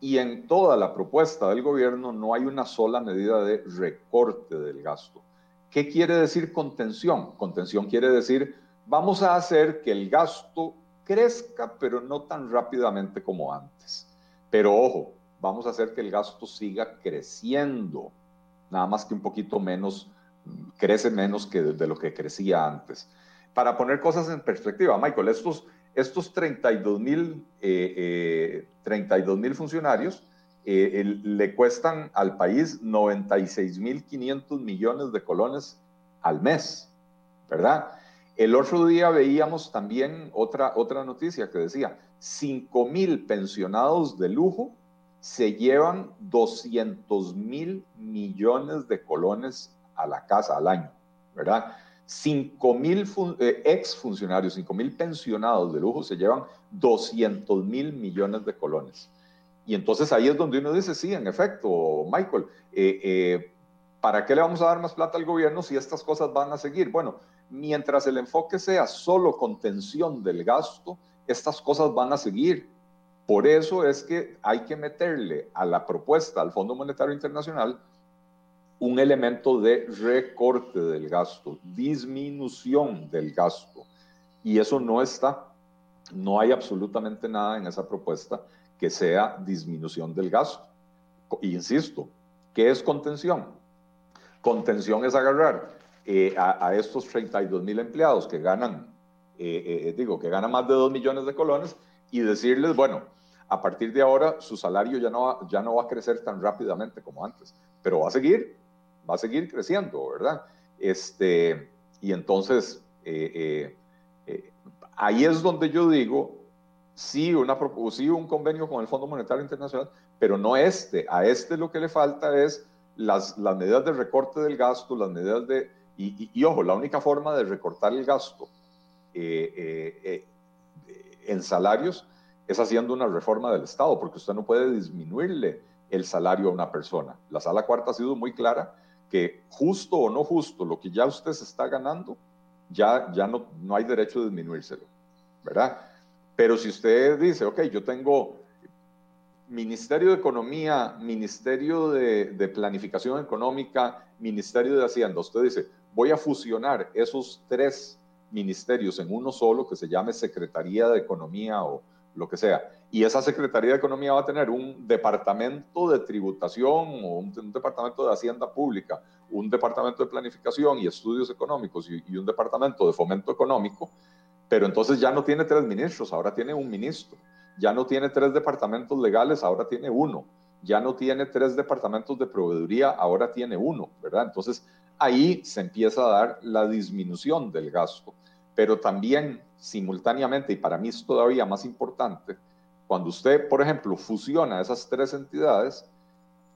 Y en toda la propuesta del gobierno no hay una sola medida de recorte del gasto. ¿Qué quiere decir contención? Contención quiere decir, vamos a hacer que el gasto crezca, pero no tan rápidamente como antes. Pero ojo, vamos a hacer que el gasto siga creciendo, nada más que un poquito menos, crece menos que de, lo que crecía antes. Para poner cosas en perspectiva, Michael, estos, estos 32 mil eh, eh, funcionarios eh, le cuestan al país 96 mil 500 millones de colones al mes, ¿verdad? El otro día veíamos también otra, otra noticia que decía, 5 mil pensionados de lujo se llevan 200 mil millones de colones a la casa al año, ¿verdad? 5 mil eh, ex funcionarios, 5 mil pensionados de lujo se llevan 200 mil millones de colones. Y entonces ahí es donde uno dice, sí, en efecto, Michael, eh, eh, ¿para qué le vamos a dar más plata al gobierno si estas cosas van a seguir? Bueno, mientras el enfoque sea solo contención del gasto, estas cosas van a seguir. Por eso es que hay que meterle a la propuesta al Fondo Monetario Internacional un elemento de recorte del gasto, disminución del gasto. Y eso no está. No hay absolutamente nada en esa propuesta que sea disminución del gasto. Insisto, ¿qué es contención? Contención es agarrar eh, a, estos 32 mil empleados que ganan, eh, eh, digo, que ganan más de 2 millones de colones y decirles, bueno, a partir de ahora su salario ya no, va, ya no va a crecer tan rápidamente como antes, pero va a seguir, va a seguir creciendo, ¿verdad? Este, y entonces, ahí es donde yo digo, sí, una, sí un convenio con el Fondo Monetario Internacional, pero no este. A este lo que le falta es las medidas de recorte del gasto, las medidas de... Y, ojo, la única forma de recortar el gasto eh, eh, eh, en salarios es haciendo una reforma del Estado, porque usted no puede disminuirle el salario a una persona. La sala cuarta ha sido muy clara que justo o no justo, lo que ya usted se está ganando, ya, ya no, no hay derecho a disminuírselo, ¿verdad? Pero si usted dice, ok, yo tengo Ministerio de Economía, Ministerio de, Planificación Económica, Ministerio de Hacienda, usted dice, voy a fusionar esos tres ministerios en uno solo que se llame Secretaría de Economía o lo que sea. Y esa Secretaría de Economía va a tener un departamento de tributación o un, departamento de Hacienda Pública, un departamento de planificación y estudios económicos y un departamento de fomento económico pero entonces ya no tiene tres ministros, ahora tiene un ministro. Ya no tiene tres departamentos legales, ahora tiene uno. Ya no tiene tres departamentos de proveeduría, ahora tiene uno, ¿verdad? Entonces ahí se empieza a dar la disminución del gasto. Pero también simultáneamente, y para mí es todavía más importante, cuando usted, por ejemplo, fusiona esas tres entidades,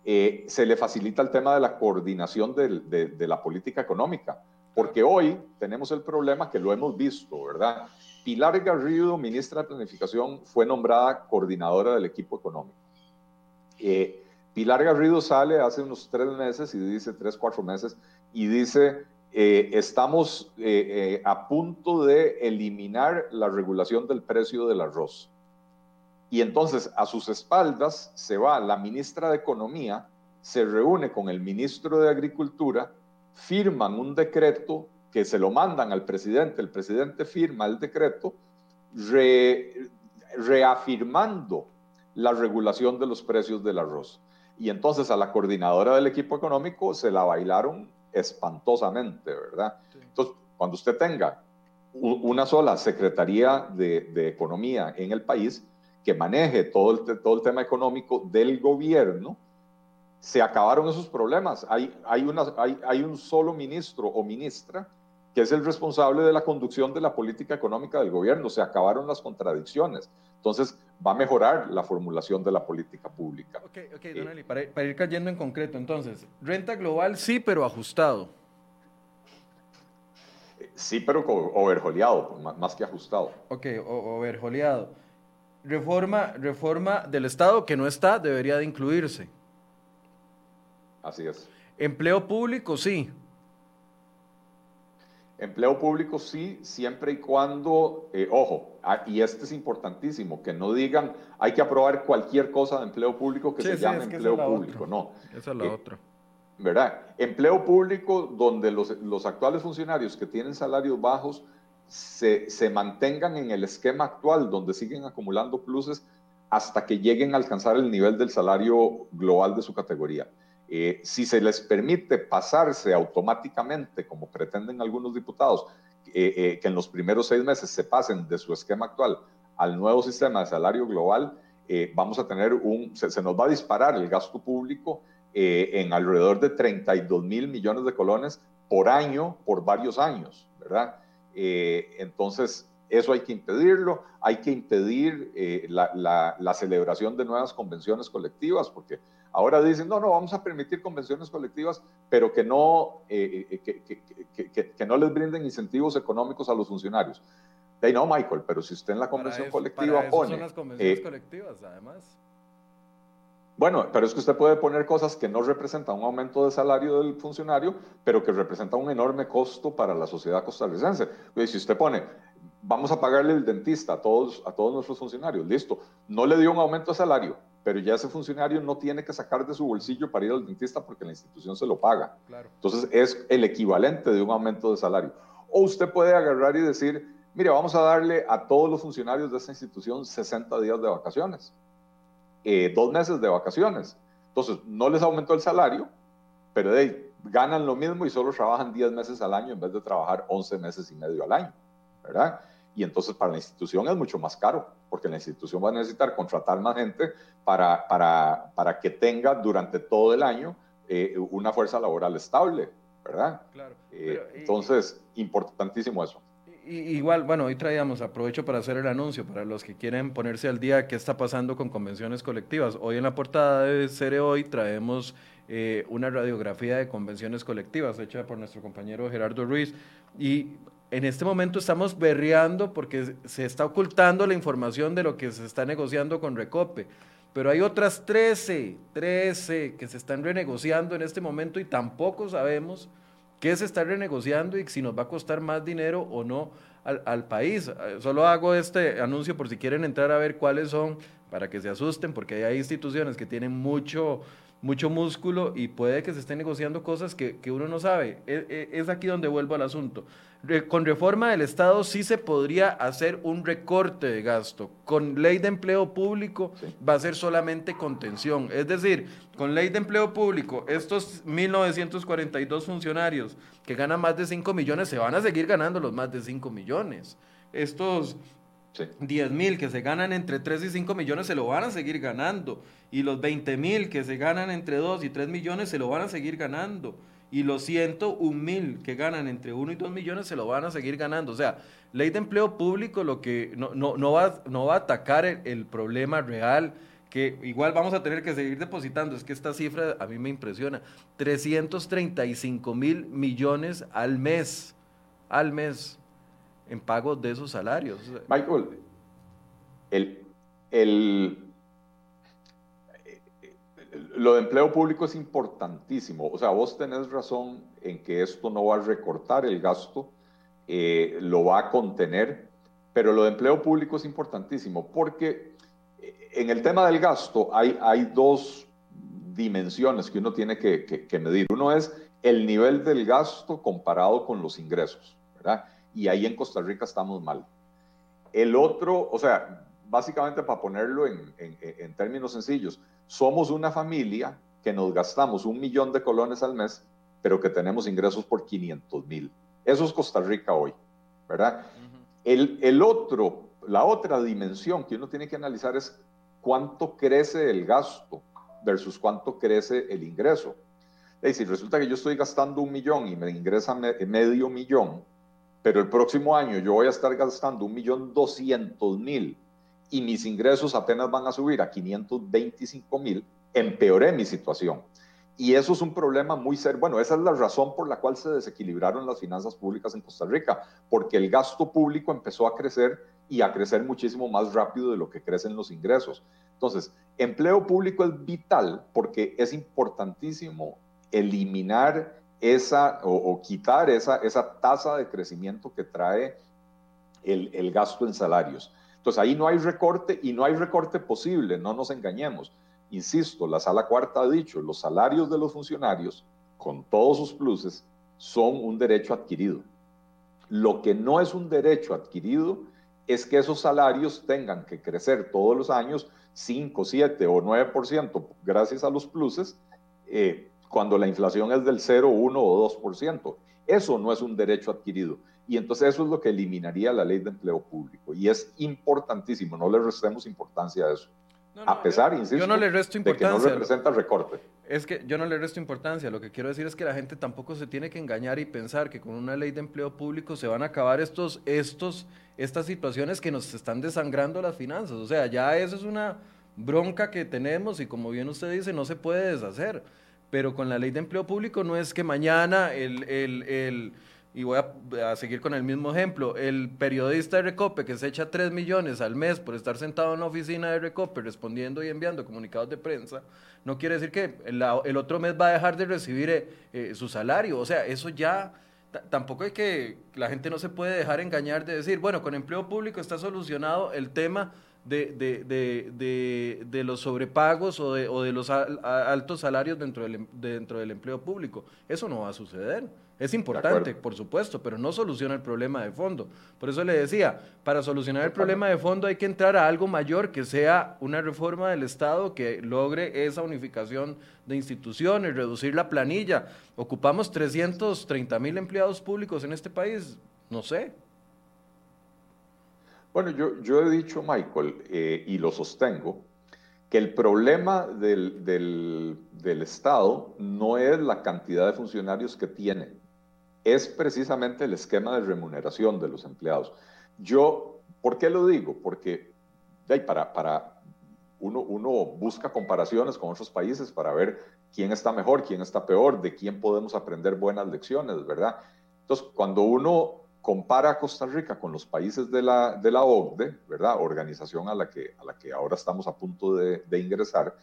eh, se le facilita el tema de la coordinación de la política económica porque hoy tenemos el problema que lo hemos visto, ¿verdad? Pilar Garrido, ministra de Planificación, fue nombrada coordinadora del equipo económico. Eh, Pilar Garrido sale hace unos tres meses y dice, tres, cuatro meses, y dice, eh, estamos eh, a punto de eliminar la regulación del precio del arroz. Y entonces a sus espaldas se va la ministra de Economía, se reúne con el ministro de Agricultura, firman un decreto que se lo mandan al presidente, el presidente firma el decreto reafirmando la regulación de los precios del arroz. Y entonces a la coordinadora del equipo económico se la bailaron espantosamente, ¿verdad? Entonces, cuando usted tenga una sola Secretaría de, Economía en el país que maneje todo el, todo el tema económico del gobierno, se acabaron esos problemas. Hay, hay, una, hay, hay un solo ministro o ministra que es el responsable de la conducción de la política económica del gobierno. Se acabaron las contradicciones. Entonces, va a mejorar la formulación de la política pública. Ok, ok, Don para, para, ir cayendo en concreto, entonces, renta global sí, pero ajustado. Sí, pero overjoleado, más que ajustado. Ok, overjoleado. Reforma, reforma del Estado que no está, debería de incluirse. Así es. Empleo público, sí. Empleo público sí, siempre y cuando, eh, ojo, ah, y este es importantísimo, que no digan hay que aprobar cualquier cosa de empleo público que se llame empleo público, no. Esa es la eh, otra. ¿Verdad? Empleo público donde los, actuales funcionarios que tienen salarios bajos se, se, mantengan en el esquema actual, donde siguen acumulando pluses hasta que lleguen a alcanzar el nivel del salario global de su categoría. Eh, si se les permite pasarse automáticamente, como pretenden algunos diputados, eh, eh, que en los primeros seis meses se pasen de su esquema actual al nuevo sistema de salario global, vamos a tener un, se, nos va a disparar el gasto público en alrededor de 32 mil millones de colones por año, por varios años, ¿verdad? entonces, eso hay que impedirlo, hay que impedir la celebración de nuevas convenciones colectivas, porque Ahora dicen, no, no, vamos a permitir convenciones colectivas, pero que no, eh, eh, que, no les brinden incentivos económicos a los funcionarios. De ahí no, Michael, pero si usted en la convención colectiva para pone... son las convenciones eh, colectivas, además. Bueno, pero es que usted puede poner cosas que no representan un aumento de salario del funcionario, pero que representan un enorme costo para la sociedad costarricense. Si usted pone, vamos a pagarle el dentista a todos, a todos nuestros funcionarios, listo, no le dio un aumento de salario, pero ya ese funcionario no tiene que sacar de su bolsillo para ir al dentista porque la institución se lo paga. Entonces es el equivalente de un aumento de salario. O usted puede agarrar y decir, mire, vamos a darle a todos los funcionarios de esta institución 60 días de vacaciones, eh, dos meses de vacaciones. Entonces no les aumentó el salario, pero de ganan lo mismo y solo trabajan 10 meses al año en vez de trabajar 11 meses y medio al año, ¿verdad? Y entonces para la institución es mucho más caro, porque la institución va a necesitar contratar más gente para, para, para que tenga durante todo el año eh, una fuerza laboral estable, ¿verdad? Claro. Eh, entonces, importantísimo eso. Igual, bueno, hoy traíamos, aprovecho para hacer el anuncio para los que quieren ponerse al día qué está pasando con convenciones colectivas. Hoy en la portada de Cere Hoy traemos eh, una radiografía de convenciones colectivas hecha por nuestro compañero Gerardo Ruiz y en este momento estamos berreando porque se está ocultando la información de lo que se está negociando con Recope. Pero hay otras 13, 13 que se están renegociando en este momento y tampoco sabemos qué se está renegociando y si nos va a costar más dinero o no al, al, país. Solo hago este anuncio por si quieren entrar a ver cuáles son, para que se asusten, porque hay instituciones que tienen mucho, mucho músculo y puede que se estén negociando cosas que, que uno no sabe. Es, e, es, aquí donde vuelvo al asunto. Con reforma del Estado sí se podría hacer un recorte de gasto. Con ley de empleo público va a ser solamente contención. Es decir, con ley de empleo público, estos 1.942 funcionarios que ganan más de 5 millones se van a seguir ganando los más de 5 millones. Estos 10 mil que se ganan entre 3 y 5 millones se lo van a seguir ganando. Y los 20 mil que se ganan entre 2 y 3 millones se lo van a seguir ganando. Y los 101 mil que ganan entre 1 y 2 millones se lo van a seguir ganando. O sea, ley de empleo público lo que no, no, no, va, no va a atacar el, problema real que igual vamos a tener que seguir depositando. Es que esta cifra a mí me impresiona. 335 mil millones al mes. Al mes en pago de esos salarios. Michael, el, el, lo de empleo público es importantísimo. O sea, vos tenés razón en que esto no va a recortar el gasto, eh, lo va a contener, pero lo de empleo público es importantísimo porque eh, en el tema del gasto hay, hay dos dimensiones que uno tiene que, que medir. Uno es el nivel del gasto comparado con los ingresos, ¿verdad? Y ahí en Costa Rica estamos mal. El otro, o sea, básicamente para ponerlo en, en, términos sencillos, somos una familia que nos gastamos un millón de colones al mes, pero que tenemos ingresos por 500 mil. Eso es Costa Rica hoy, ¿verdad? el, el otro, la otra dimensión que uno tiene que analizar es cuánto crece el gasto versus cuánto crece el ingreso. Es decir, resulta que yo estoy gastando un millón y me ingresa medio millón, pero el próximo año yo voy a estar gastando un millón doscientos mil y mis ingresos apenas van a subir a 525 mil, empeoré mi situación. Y eso es un problema muy serio. Bueno, esa es la razón por la cual se desequilibraron las finanzas públicas en Costa Rica, porque el gasto público empezó a crecer y a crecer muchísimo más rápido de lo que crecen los ingresos. Entonces, empleo público es vital porque es importantísimo eliminar esa o, quitar esa, esa tasa de crecimiento que trae el, el, gasto en salarios. Entonces ahí no hay recorte y no hay recorte posible, no nos engañemos. Insisto, la sala cuarta ha dicho, los salarios de los funcionarios, con todos sus pluses, son un derecho adquirido. Lo que no es un derecho adquirido es que esos salarios tengan que crecer todos los años 5, 7 o 9% gracias a los pluses, eh, cuando la inflación es del 0, 1 o 2%. Eso no es un derecho adquirido. Y entonces eso es lo que eliminaría la ley de empleo público. Y es importantísimo, no le restemos importancia a eso. a pesar, insisto, yo no le resto importancia. de que no representa recorte. Es que yo no le resto importancia, lo que quiero decir es que la gente tampoco se tiene que engañar y pensar que con una ley de empleo público se van a acabar estos, estos, estas situaciones que nos están desangrando las finanzas. O sea, ya eso es una bronca que tenemos y como bien usted dice, no se puede deshacer. Pero con la ley de empleo público no es que mañana el, el, el y voy a, seguir con el mismo ejemplo, el periodista de Recope que se echa 3 millones al mes por estar sentado en la oficina de Recope respondiendo y enviando comunicados de prensa, no quiere decir que el, otro mes va a dejar de recibir eh, eh, su salario. O sea, eso ya tampoco es que la gente no se puede dejar engañar de decir, bueno, con empleo público está solucionado el tema de, de, de, los sobrepagos o de, o de los altos salarios dentro del, em, dentro del empleo público. Eso no va a suceder. Es importante, por supuesto, pero no soluciona el problema de fondo. Por eso le decía, para solucionar el problema de fondo hay que entrar a algo mayor, que sea una reforma del Estado que logre esa unificación de instituciones, reducir la planilla. Ocupamos 330 mil empleados públicos en este país, no sé. Bueno, yo, yo he dicho, Michael, eh, y lo sostengo, que el problema del, del, del Estado no es la cantidad de funcionarios que tiene es precisamente el esquema de remuneración de los empleados. Yo, ¿por qué lo digo? Porque para, para uno, uno busca comparaciones con otros países para ver quién está mejor, quién está peor, de quién podemos aprender buenas lecciones, ¿verdad? Entonces, cuando uno compara a Costa Rica con los países de la, de la OCDE, ¿verdad? Organización a la que, a la que ahora estamos a punto de, ingresar,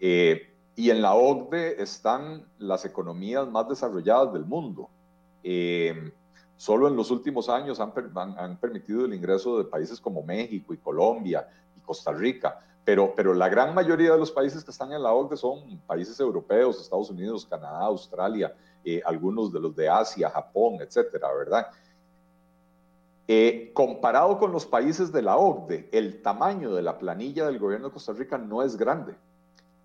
eh, y en la OCDE están las economías más desarrolladas del mundo. Eh, solo en los últimos años han, han, permitido el ingreso de países como México y Colombia y Costa Rica, pero, pero la gran mayoría de los países que están en la OCDE son países europeos, Estados Unidos, Canadá, Australia, eh, algunos de los de Asia, Japón, etcétera, ¿verdad? Eh, comparado con los países de la OCDE, el tamaño de la planilla del gobierno de Costa Rica no es grande.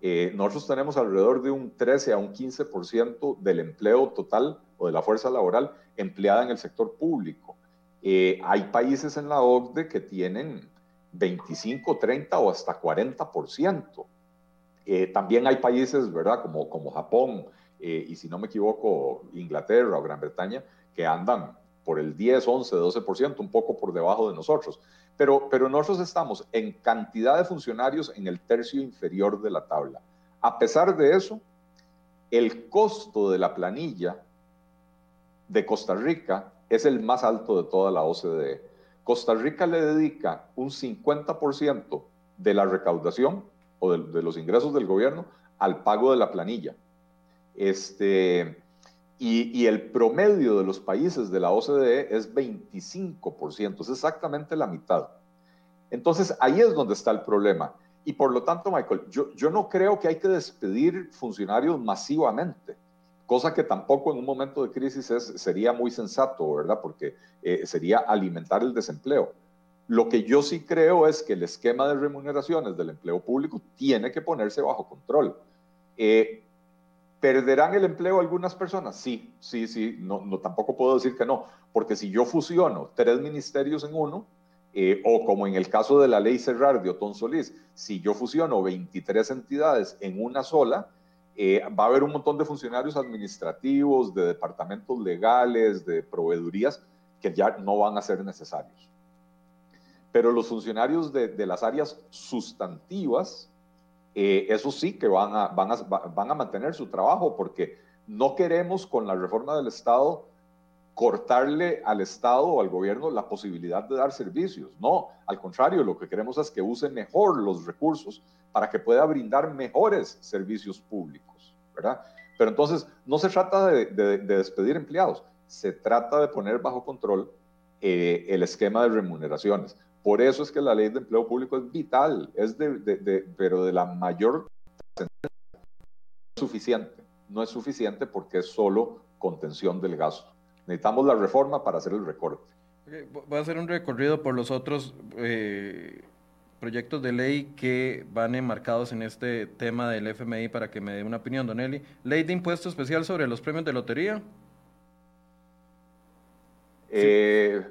Eh, nosotros tenemos alrededor de un 13 a un 15% del empleo total o de la fuerza laboral empleada en el sector público. Eh, hay países en la OCDE que tienen 25, 30 o hasta 40%. Eh, también hay países, ¿verdad? Como, como Japón y si no me equivoco, Inglaterra o Gran Bretaña, que andan por el 10, 11, 12%, un poco por debajo de nosotros. Pero, pero nosotros estamos en cantidad de funcionarios en el tercio inferior de la tabla. A pesar de eso, el costo de la planilla de Costa Rica es el más alto de toda la OCDE. Costa Rica le dedica un 50% de la recaudación o de, de, los ingresos del gobierno al pago de la planilla. Este, y, el promedio de los países de la OCDE es 25%, es exactamente la mitad. Entonces, ahí es donde está el problema. Y por lo tanto, Michael, yo, yo no creo que hay que despedir funcionarios masivamente, cosa que tampoco en un momento de crisis es, sería muy sensato, ¿verdad? Porque eh, sería alimentar el desempleo. Lo que yo sí creo es que el esquema de remuneraciones del empleo público tiene que ponerse bajo control. Eh, ¿Perderán el empleo algunas personas? Sí, sí, sí, no, no, tampoco puedo decir que no, porque si yo fusiono tres ministerios en uno, eh, o como en el caso de la ley Cerrar de Otón Solís, si yo fusiono 23 entidades en una sola, eh, va a haber un montón de funcionarios administrativos, de departamentos legales, de proveedurías, que ya no van a ser necesarios. Pero los funcionarios de, de las áreas sustantivas, eh, eso sí que van a, van, a, van a mantener su trabajo porque no queremos con la reforma del Estado cortarle al Estado o al gobierno la posibilidad de dar servicios. No, al contrario, lo que queremos es que use mejor los recursos para que pueda brindar mejores servicios públicos, ¿verdad? Pero entonces no se trata de, despedir empleados, se trata de poner bajo control eh, el esquema de remuneraciones. Por eso es que la ley de empleo público es vital, es de, pero de la mayor suficiente. No es suficiente porque es solo contención del gasto. Necesitamos la reforma para hacer el recorte. Voy a hacer un recorrido por los otros eh, proyectos de ley que van enmarcados en este tema del FMI para que me dé una opinión, Don Eli. Ley de impuesto especial sobre los premios de lotería. Eh,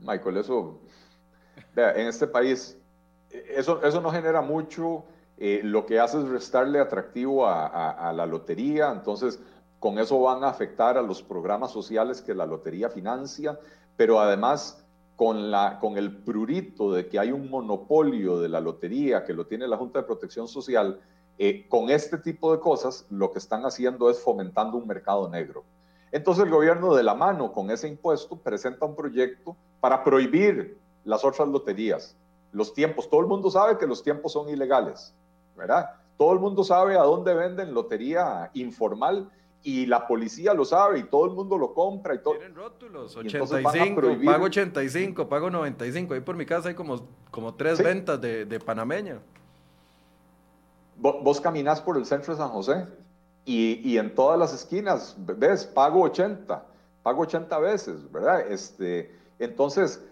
Michael, eso, vea, en este país eso, eso no genera mucho, eh, lo que hace es restarle atractivo a, la lotería, entonces con eso van a afectar a los programas sociales que la lotería financia, pero además con, la, con el prurito de que hay un monopolio de la lotería que lo tiene la Junta de Protección Social, eh, con este tipo de cosas lo que están haciendo es fomentando un mercado negro. Entonces el gobierno de la mano con ese impuesto presenta un proyecto para prohibir las otras loterías, los tiempos. Todo el mundo sabe que los tiempos son ilegales. ¿verdad? Todo el mundo sabe a dónde venden lotería informal y la policía lo sabe y todo el mundo lo compra y todo. Tienen rótulos, 85, pago 85, pago 95. Ahí por mi casa hay como, como tres ventas de, de panameña. Vos, vos, caminás por el centro de San José y, y, en todas las esquinas, ves, pago 80, pago 80 veces, ¿verdad? Este, entonces,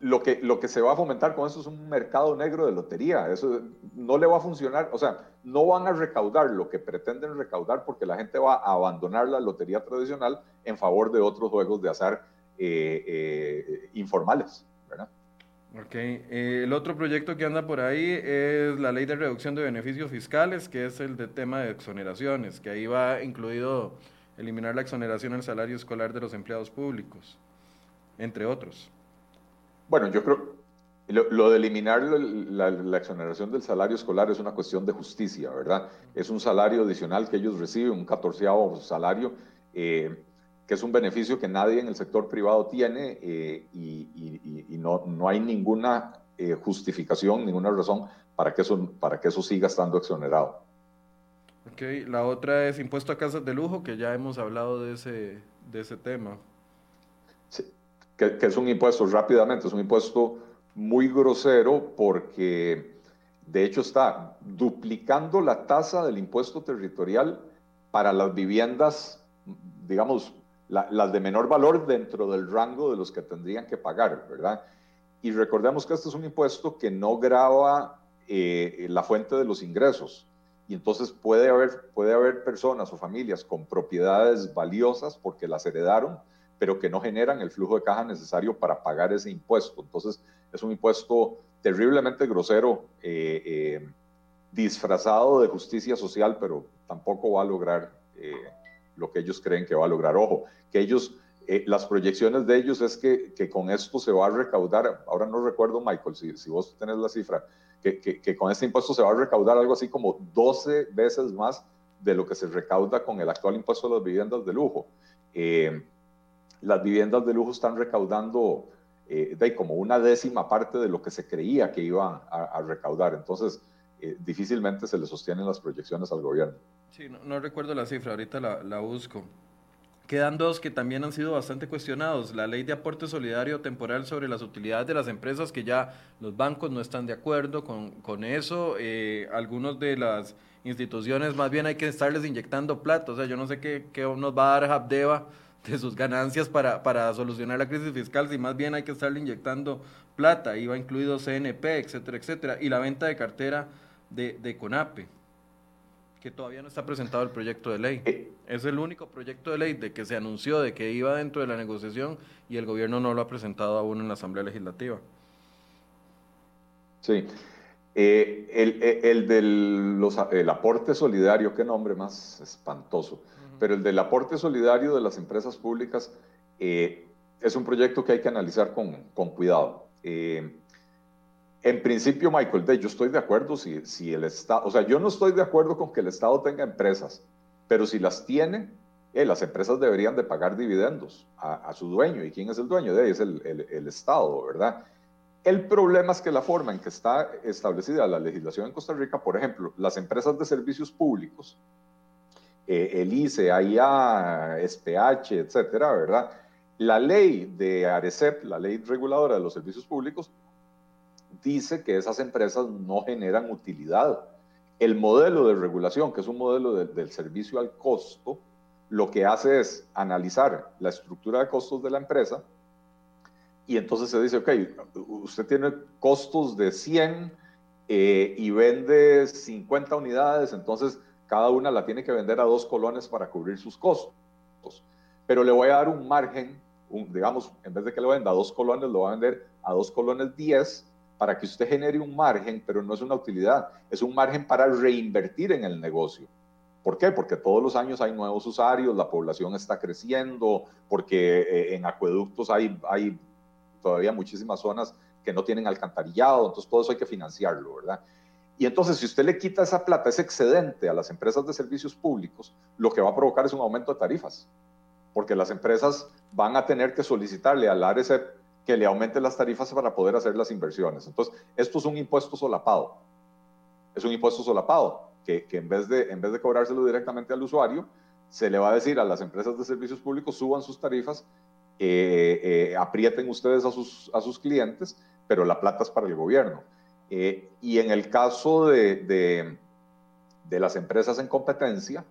lo que, lo que se va a fomentar con eso es un mercado negro de lotería. Eso no le va a funcionar, o sea, no van a recaudar lo que pretenden recaudar porque la gente va a abandonar la lotería tradicional en favor de otros juegos de azar eh, eh, informales. Ok, eh, el otro proyecto que anda por ahí es la ley de reducción de beneficios fiscales, que es el de tema de exoneraciones, que ahí va incluido eliminar la exoneración al salario escolar de los empleados públicos, entre otros. Bueno, yo creo lo, lo de eliminar la, exoneración del salario escolar es una cuestión de justicia, ¿verdad? Es un salario adicional que ellos reciben, un catorceavo salario, eh, que es un beneficio que nadie en el sector privado tiene eh, y, no, no, hay ninguna eh, justificación, ninguna razón para que, eso, para que eso siga estando exonerado. Ok, la otra es impuesto a casas de lujo, que ya hemos hablado de ese, de ese tema que, es un impuesto rápidamente, es un impuesto muy grosero porque de hecho está duplicando la tasa del impuesto territorial para las viviendas, digamos, las de menor valor dentro del rango de los que tendrían que pagar, ¿verdad? Y recordemos que este es un impuesto que no grava eh, la fuente de los ingresos. Y entonces puede haber, puede haber personas o familias con propiedades valiosas porque las heredaron, pero que no generan el flujo de caja necesario para pagar ese impuesto. Entonces, es un impuesto terriblemente grosero, eh, eh, disfrazado de justicia social, pero tampoco va a lograr lo que ellos creen que va a lograr. Ojo, que ellos, las proyecciones de ellos es que, que, con esto se va a recaudar, ahora no recuerdo, Michael, si, si vos tenés la cifra, que, que, que, con este impuesto se va a recaudar algo así como 12 veces más de lo que se recauda con el actual impuesto a las viviendas de lujo. Eh, las viviendas de lujo están recaudando eh, de como una décima parte de lo que se creía que iban a, recaudar. Entonces, eh, difícilmente se le sostienen las proyecciones al gobierno. Sí, no, recuerdo la cifra, ahorita la, la, busco. Quedan dos que también han sido bastante cuestionados. La ley de aporte solidario temporal sobre las utilidades de las empresas, que ya los bancos no están de acuerdo con, con eso. Eh, algunos de las instituciones más bien hay que estarles inyectando plata. O sea, yo no sé qué, qué nos va a dar Habdeba de sus ganancias para, para solucionar la crisis fiscal, si más bien hay que estarle inyectando plata, iba incluido CNP, etcétera, etcétera, y la venta de cartera de, de CONAPE, que todavía no está presentado el proyecto de ley. Eh. Es el único proyecto de ley de que se anunció de que iba dentro de la negociación y el gobierno no lo ha presentado aún en la Asamblea Legislativa. Sí. Eh, el, el, del el aporte solidario, qué nombre más espantoso pero el del aporte solidario de las empresas públicas eh, es un proyecto que hay que analizar con, con cuidado. Eh, en principio, Michael, yo estoy de acuerdo si, el Estado, o sea, yo no estoy de acuerdo con que el Estado tenga empresas, pero si las tiene, eh, las empresas deberían de pagar dividendos a, su dueño. ¿Y quién es el dueño de ahí? Es el Estado, ¿verdad? El problema es que la forma en que está establecida la legislación en Costa Rica, por ejemplo, las empresas de servicios públicos, eh, el ICE, AIA, SPH, etcétera, ¿verdad? La ley de ARECEP, la ley reguladora de los servicios públicos, dice que esas empresas no generan utilidad. El modelo de regulación, que es un modelo del servicio al costo, lo que hace es analizar la estructura de costos de la empresa y entonces se dice, ok, usted tiene costos de 100 eh, y vende 50 unidades, entonces cada una la tiene que vender a dos colones para cubrir sus costos. Pero le voy a dar un margen, digamos, en vez de que le venda a dos colones, lo va a vender a dos colones 10 para que usted genere un margen, pero no es una utilidad, es un margen para reinvertir en el negocio. ¿Por qué? Porque todos los años hay nuevos usuarios, la población está creciendo, porque eh, en acueductos hay, hay todavía muchísimas zonas que no tienen alcantarillado, entonces todo eso hay que financiarlo, ¿verdad? Y entonces, si usted le quita esa plata, ese excedente a las empresas de servicios públicos, lo que va a provocar es un aumento de tarifas, porque las empresas van a tener que solicitarle al ARECEP que le aumente las tarifas para poder hacer las inversiones. Entonces, esto es un impuesto solapado. Es un impuesto solapado que, en, vez de, en vez de cobrárselo directamente al usuario, se le va a decir a las empresas de servicios públicos, suban sus tarifas, eh, eh, aprieten ustedes a sus, a sus clientes, pero la plata es para el gobierno. Eh, y en el caso de, de, de las empresas en competencia,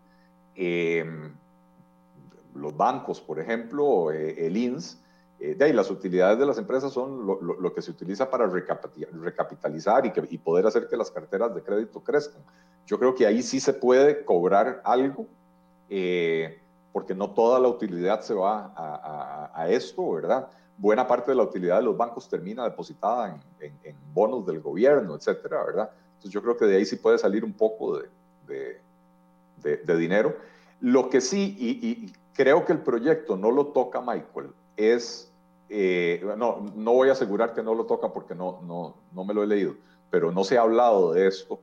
los bancos, por ejemplo, el INS, de ahí las utilidades de las empresas son lo, lo, que se utiliza para recapitalizar y, que, y poder hacer que las carteras de crédito crezcan. Yo creo que ahí sí se puede cobrar algo, eh, porque no toda la utilidad se va a, esto, ¿verdad? Buena parte de la utilidad de los bancos termina depositada en, bonos del gobierno, etcétera, ¿verdad? Entonces yo creo que de ahí sí puede salir un poco de, de, dinero. Lo que sí, y, creo que el proyecto no lo toca Michael, es, eh, no, no voy a asegurar que no lo toca porque no, no, no me lo he leído, pero no se ha hablado de esto,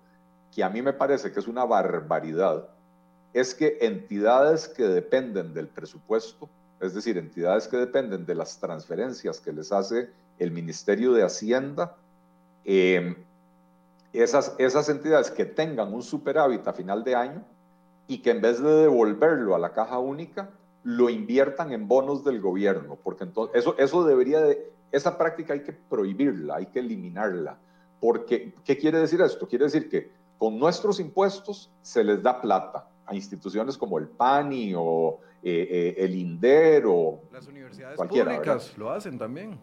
que a mí me parece que es una barbaridad, es que entidades que dependen del presupuesto, es decir, entidades que dependen de las transferencias que les hace el Ministerio de Hacienda, em, esas, esas entidades que tengan un superávit a final de año y que en vez de devolverlo a la caja única, lo inviertan en bonos del gobierno, porque entonces eso, eso debería de, esa práctica hay que prohibirla, hay que eliminarla, porque ¿qué quiere decir esto? Quiere decir que con nuestros impuestos se les da plata a instituciones como el PANI o eh, eh, el INDER o las universidades públicas lo hacen también.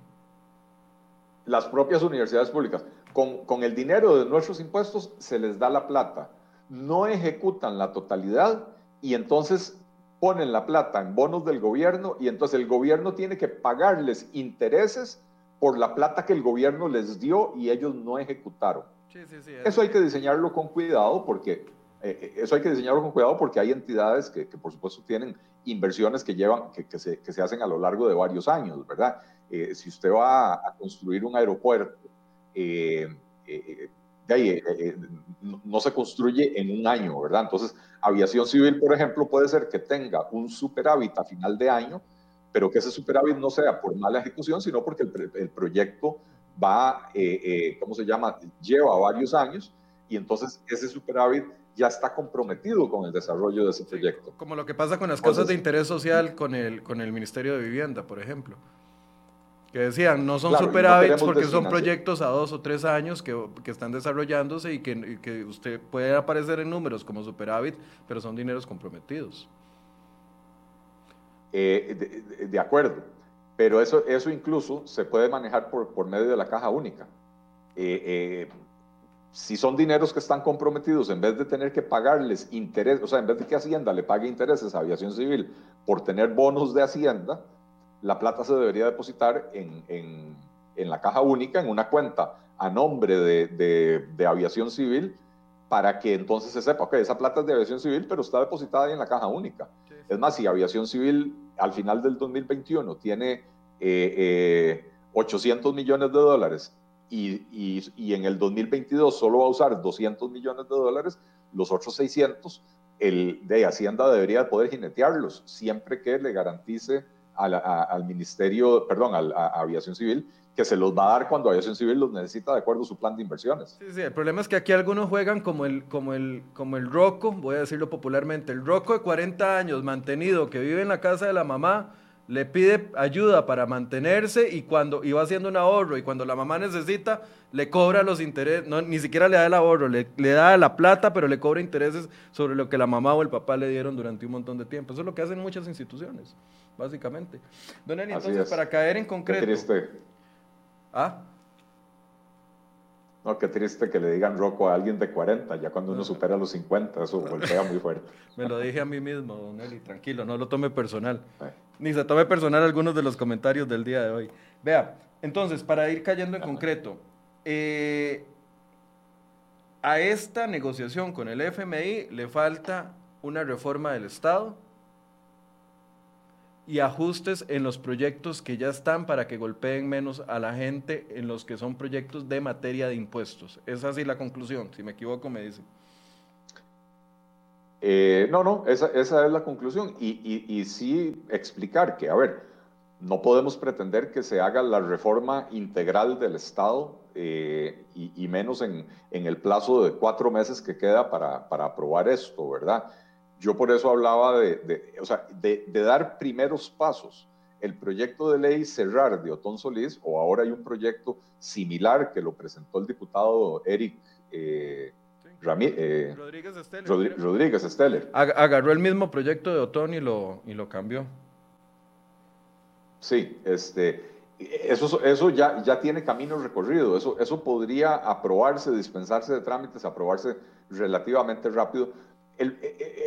Las propias universidades públicas. Con, con el dinero de nuestros impuestos se les da la plata. No ejecutan la totalidad y entonces ponen la plata en bonos del gobierno y entonces el gobierno tiene que pagarles intereses por la plata que el gobierno les dio y ellos no ejecutaron eso hay que diseñarlo con cuidado porque eh, eh, eso hay que diseñarlo con cuidado porque hay entidades que, por supuesto tienen inversiones que llevan que, que, se, que, se, hacen a lo largo de varios años, ¿verdad? Eh, si usted va a, construir un aeropuerto, de ahí, no se construye en un año, ¿verdad? Entonces, aviación civil, por ejemplo, puede ser que tenga un superávit a final de año, pero que ese superávit no sea por mala ejecución, sino porque el, el proyecto va, eh, eh, ¿cómo se llama? Lleva varios años y entonces ese superávit ya está comprometido con el desarrollo de ese proyecto. como lo que pasa con las cosas de interés social con el, con el Ministerio de Vivienda, por ejemplo. Que decían, no son superávits porque son proyectos a dos o tres años que, que están desarrollándose y que, que, usted puede aparecer en números como superávit, pero son dineros comprometidos. Eh, de, de, acuerdo. Pero eso, eso incluso se puede manejar por, por medio de la caja única. Eh, eh, si son dineros que están comprometidos, en vez de tener que pagarles interés, o sea, en vez de que Hacienda le pague intereses a Aviación Civil por tener bonos de Hacienda, la plata se debería depositar en, en, en la caja única, en una cuenta a nombre de, de, de, Aviación Civil, para que entonces se sepa, ok, esa plata es de Aviación Civil, pero está depositada ahí en la caja única. Es más, si Aviación Civil al final del 2021 tiene 800 eh, eh, millones de dólares y, y, en el 2022 solo va a usar 200 millones de dólares, los otros 600, el de Hacienda debería poder jinetearlos siempre que le garantice al Ministerio, perdón, a, Aviación Civil, que se los va a dar cuando Aviación Civil los necesita de acuerdo a su plan de inversiones. Sí, sí, el problema es que aquí algunos juegan como el, como el, como el roco, voy a decirlo popularmente, el roco de 40 años mantenido que vive en la casa de la mamá, le pide ayuda para mantenerse y cuando iba haciendo un ahorro y cuando la mamá necesita, le cobra los intereses, no, ni siquiera le da el ahorro, le, le, da la plata, pero le cobra intereses sobre lo que la mamá o el papá le dieron durante un montón de tiempo. Eso es lo que hacen muchas instituciones, básicamente. Don Eli, entonces, para caer en concreto... Qué triste. ¿Ah? No, qué triste que le digan roco a alguien de 40, ya cuando uno supera los 50, eso golpea muy fuerte. (laughs) Me lo dije a mí mismo, don Eli, tranquilo, no lo tome personal. Ni se tome personal algunos de los comentarios del día de hoy. Vea, entonces, para ir cayendo en concreto, eh, a esta negociación con el FMI le falta una reforma del Estado y ajustes en los proyectos que ya están para que golpeen menos a la gente en los que son proyectos de materia de impuestos. Es así la conclusión, si me equivoco me dicen. Eh, no, no, esa, es la conclusión. Y, sí explicar que, a ver, no podemos pretender que se haga la reforma integral del Estado eh, y, menos en, el plazo de cuatro meses que queda para, para aprobar esto, ¿verdad? Yo por eso hablaba de, o sea, de, dar primeros pasos. El proyecto de ley cerrar de Otón Solís, o ahora hay un proyecto similar que lo presentó el diputado Eric eh, eh, Rodríguez Steller. Agarró el mismo proyecto de Otón y lo, y lo cambió. Sí, este, eso, eso ya, ya tiene camino recorrido. Eso, eso podría aprobarse, dispensarse de trámites, aprobarse relativamente rápido el,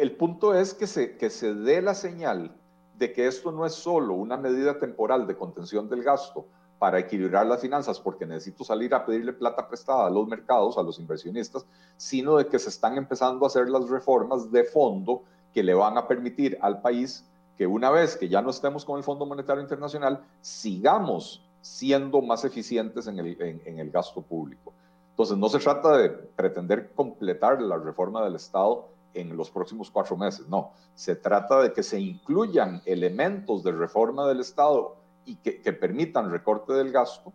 el, punto es que se, que se dé la señal de que esto no es solo una medida temporal de contención del gasto para equilibrar las finanzas porque necesito salir a pedirle plata prestada a los mercados, a los inversionistas, sino de que se están empezando a hacer las reformas de fondo que le van a permitir al país que una vez que ya no estemos con el Fondo Monetario Internacional, sigamos siendo más eficientes en el, en el gasto público. Entonces, no se trata de pretender completar la reforma del Estado en los próximos cuatro meses. No, se trata de que se incluyan elementos de reforma del Estado y que, permitan recorte del gasto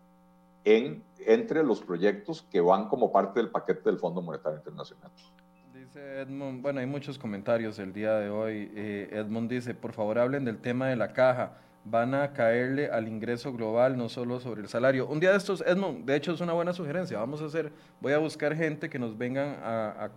en, entre los proyectos que van como parte del paquete del Fondo Monetario Internacional. Edmund, bueno, hay muchos comentarios el día de hoy. Eh, Edmund dice, por favor hablen del tema de la caja van a caerle al ingreso global, no solo sobre el salario. Un día de estos, Edmond, de hecho es una buena sugerencia, vamos a hacer, voy a buscar gente que nos vengan a,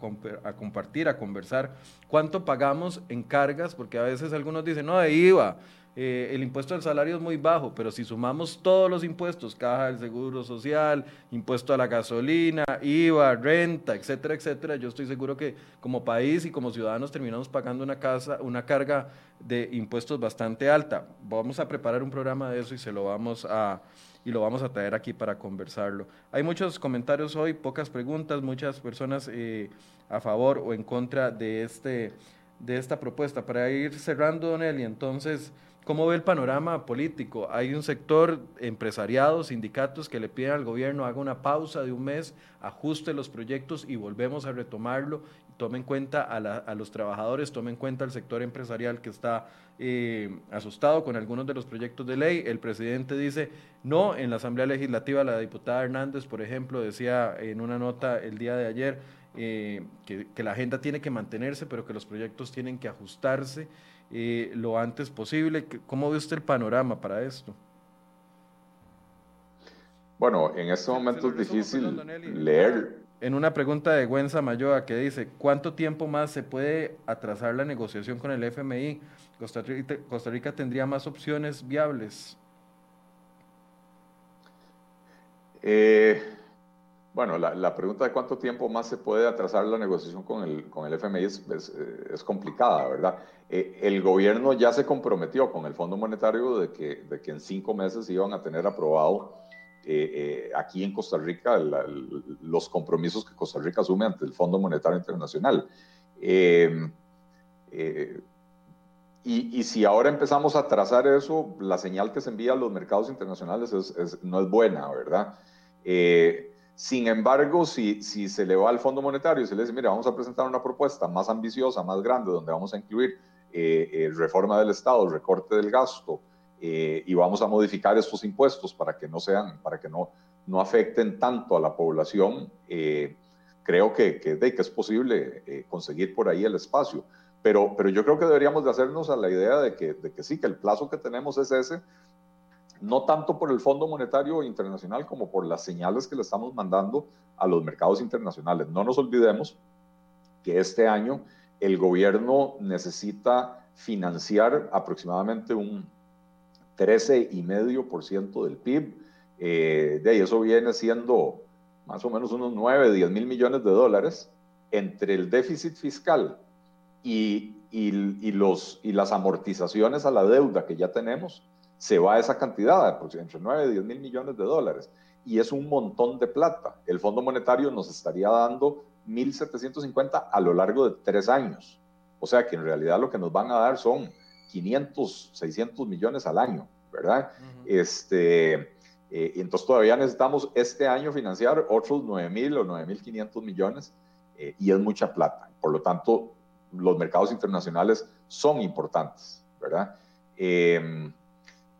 a, compartir, a conversar cuánto pagamos en cargas, porque a veces algunos dicen, no, de IVA, eh, el impuesto al salario es muy bajo, pero si sumamos todos los impuestos, caja del seguro social, impuesto a la gasolina, IVA, renta, etcétera, etcétera, yo estoy seguro que como país y como ciudadanos terminamos pagando una, casa, una carga de impuestos bastante alta. Vamos a preparar un programa de eso y se lo vamos a y lo vamos a traer aquí para conversarlo. Hay muchos comentarios hoy, pocas preguntas, muchas personas eh, a favor o en contra de este de esta propuesta. Para ir cerrando, Eli, entonces ¿Cómo ve el panorama político? Hay un sector empresariado, sindicatos que le piden al gobierno haga una pausa de un mes, ajuste los proyectos y volvemos a retomarlo. Tome en cuenta a, los trabajadores, tome en cuenta al sector empresarial que está eh, asustado con algunos de los proyectos de ley. El presidente dice no. En la Asamblea Legislativa, la diputada Hernández, por ejemplo, decía en una nota el día de ayer eh, que la agenda tiene que mantenerse, pero que los proyectos tienen que ajustarse lo antes posible. ¿Cómo ve usted el panorama para esto? Bueno, en este momento es difícil leer. En una pregunta de Gwen Samayoa que dice, ¿cuánto tiempo más se puede atrasar la negociación con el FMI? Costa Rica, Costa Rica tendría más opciones viables. Eh, bueno, la, pregunta de cuánto tiempo más se puede atrasar la negociación con el, con el FMI es, es, complicada, ¿verdad? Eh, el gobierno ya se comprometió con el Fondo Monetario de que, de que en cinco meses iban a tener aprobado eh, eh, aquí en Costa Rica los compromisos que Costa Rica asume ante el Fondo Monetario Internacional. Y, y, si ahora empezamos a trazar eso, la señal que se envía a los mercados internacionales no es buena, ¿verdad? Sin embargo, si, si se le va al Fondo Monetario y se le dice, mira, vamos a presentar una propuesta más ambiciosa, más grande, donde vamos a incluir eh, eh, reforma del Estado, recorte del gasto, eh, y vamos a modificar estos impuestos para que no sean, para que no, no afecten tanto a la población, creo que, que, que, es posible conseguir por ahí el espacio. Pero, pero yo creo que deberíamos de hacernos a la idea de que, de que sí, que el plazo que tenemos es ese, no tanto por el Fondo Monetario Internacional como por las señales que le estamos mandando a los mercados internacionales. No nos olvidemos que este año el gobierno necesita financiar aproximadamente un 13,5% del PIB. Eh, de ahí eso viene siendo más o menos unos 9, 10 mil millones de dólares entre el déficit fiscal y, y, los, y las amortizaciones a la deuda que ya tenemos se va esa cantidad, entre 9 y 10 mil millones de dólares. y es un montón de plata. El Fondo Monetario nos estaría dando 1.750 a lo largo de tres años. O sea que en realidad lo que nos van a dar son 500, 600 millones al año, ¿verdad? este, eh, entonces todavía necesitamos este año financiar otros 9.000 o 9.500 millones eh, y es mucha plata. Por lo tanto, los mercados internacionales son importantes, ¿verdad? Em, e, e,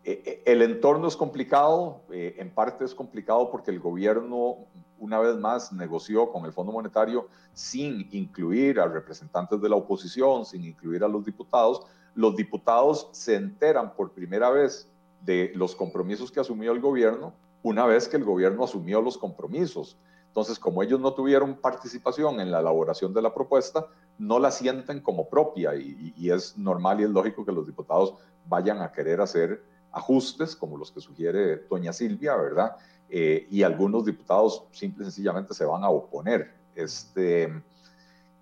el entorno es complicado, eh, en parte es complicado porque el gobierno una vez más negoció con el Fondo Monetario sin incluir a representantes de la oposición, sin incluir a los diputados. Los diputados se enteran por primera vez de los compromisos que asumió el gobierno una vez que el gobierno asumió los compromisos. Entonces, como ellos no tuvieron participación en la elaboración de la propuesta, no la sienten como propia y, y es normal y es lógico que los diputados vayan a querer hacer ajustes, como los que sugiere doña Silvia, ¿verdad? Eh, y algunos diputados simple y sencillamente se van a oponer. Este,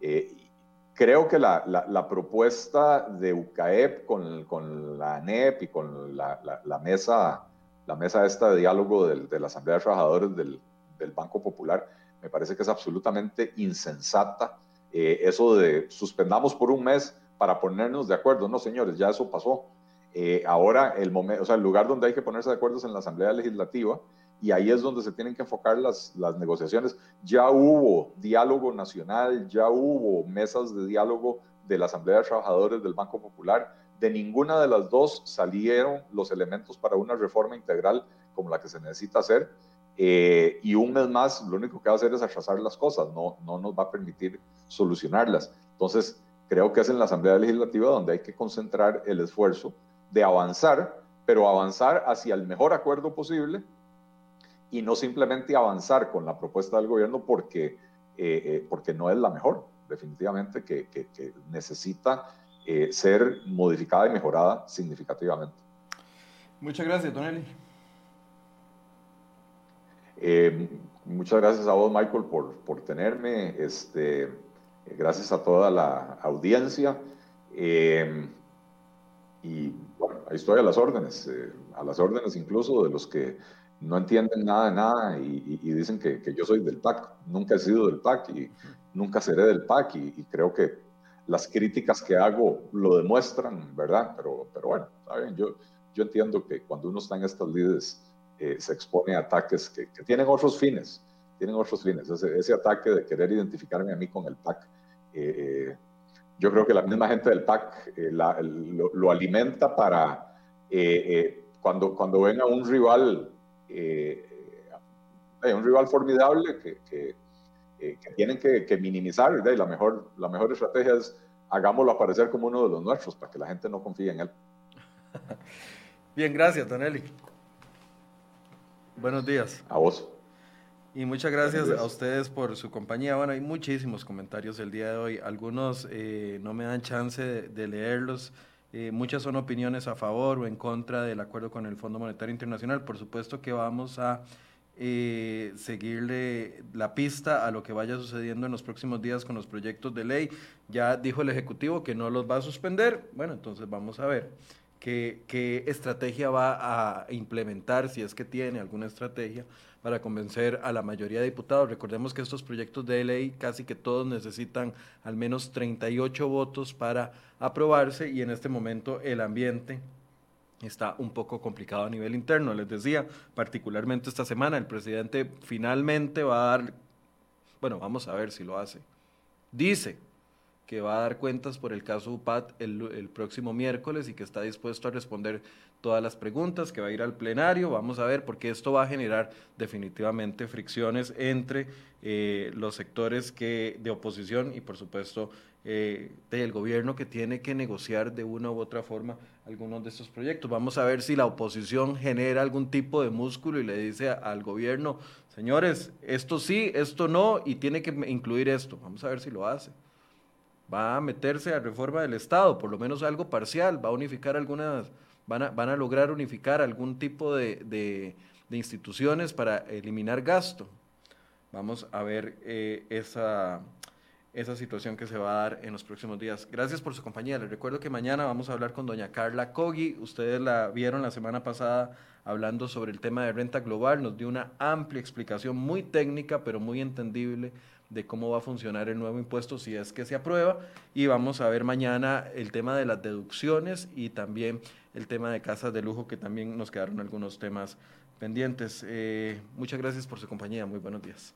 eh, creo que la, la, propuesta de UCAEP con, con, la ANEP y con la, la, mesa, la mesa esta de diálogo del, de la Asamblea de Trabajadores del, del, Banco Popular me parece que es absolutamente insensata. Eh, eso de suspendamos por un mes para ponernos de acuerdo, no señores, ya eso pasó. Eh, ahora, el, momento, o sea, el lugar donde hay que ponerse de acuerdo es en la Asamblea Legislativa y ahí es donde se tienen que enfocar las, las negociaciones. Ya hubo diálogo nacional, ya hubo mesas de diálogo de la Asamblea de Trabajadores del Banco Popular. De ninguna de las dos salieron los elementos para una reforma integral como la que se necesita hacer. Eh, y un mes más, lo único que va a hacer es atrasar las cosas, no, no nos va a permitir solucionarlas. Entonces, creo que es en la Asamblea Legislativa donde hay que concentrar el esfuerzo de avanzar, pero avanzar hacia el mejor acuerdo posible y no simplemente avanzar con la propuesta del gobierno porque, eh, eh, porque no es la mejor, definitivamente, que, necesita eh, ser modificada y mejorada significativamente. Muchas gracias, Don Eli. muchas gracias a vos, Michael, por, por tenerme. Este, gracias a toda la audiencia. Y bueno, ahí estoy a las órdenes, eh, a las órdenes incluso de los que no entienden nada de nada y, dicen que, yo soy del PAC. Nunca he sido del PAC y nunca seré del PAC y, creo que las críticas que hago lo demuestran, ¿verdad? Pero, pero bueno, ¿saben? Yo, yo entiendo que cuando uno está en estas lides eh, se expone a ataques que, tienen otros fines, tienen otros fines. Ese, ese, ataque de querer identificarme a mí con el PAC. Eh, yo creo que la misma gente del PAC eh, lo, alimenta para eh, eh, cuando, cuando ven a un rival, un rival formidable que, que, tienen que, minimizar. Y la, mejor, la mejor estrategia es hagámoslo aparecer como uno de los nuestros para que la gente no confíe en él. (laughs) Bien, gracias, Tonelli. Buenos días. A vos. Y muchas gracias a ustedes por su compañía. Bueno, hay muchísimos comentarios el día de hoy. Algunos eh, no me dan chance de, leerlos. Eh, muchas son opiniones a favor o en contra del acuerdo con el Fondo Monetario Internacional. Por supuesto que vamos a eh, seguirle la pista a lo que vaya sucediendo en los próximos días con los proyectos de ley. Ya dijo el Ejecutivo que no los va a suspender. Bueno, entonces vamos a ver qué, qué estrategia va a implementar, si es que tiene alguna estrategia para convencer a la mayoría de diputados. Recordemos que estos proyectos de ley casi que todos necesitan al menos 38 votos para aprobarse y en este momento el ambiente está un poco complicado a nivel interno. Les decía, particularmente esta semana, el presidente finalmente va a dar, bueno, vamos a ver si lo hace. Dice que va a dar cuentas por el caso UPAT el, el, próximo miércoles y que está dispuesto a responder todas las preguntas, que va a ir al plenario. Vamos a ver, porque esto va a generar definitivamente fricciones entre eh, los sectores de oposición y, por supuesto, eh, del gobierno que tiene que negociar de una u otra forma algunos de estos proyectos. Vamos a ver si la oposición genera algún tipo de músculo y le dice al gobierno, señores, esto sí, esto no, y tiene que incluir esto. Vamos a ver si lo hace va a meterse a reforma del Estado, por lo menos algo parcial, va a unificar algunas, van a, van a lograr unificar algún tipo de, de, instituciones para eliminar gasto. Vamos a ver eh, esa, esa situación que se va a dar en los próximos días. Gracias por su compañía. Les recuerdo que mañana vamos a hablar con doña Carla Cogi. Ustedes la vieron la semana pasada hablando sobre el tema de renta global. Nos dio una amplia explicación muy técnica, pero muy entendible de cómo va a funcionar el nuevo impuesto si es que se aprueba. Y vamos a ver mañana el tema de las deducciones y también el tema de casas de lujo, que también nos quedaron algunos temas pendientes. Eh, muchas gracias por su compañía. Muy buenos días.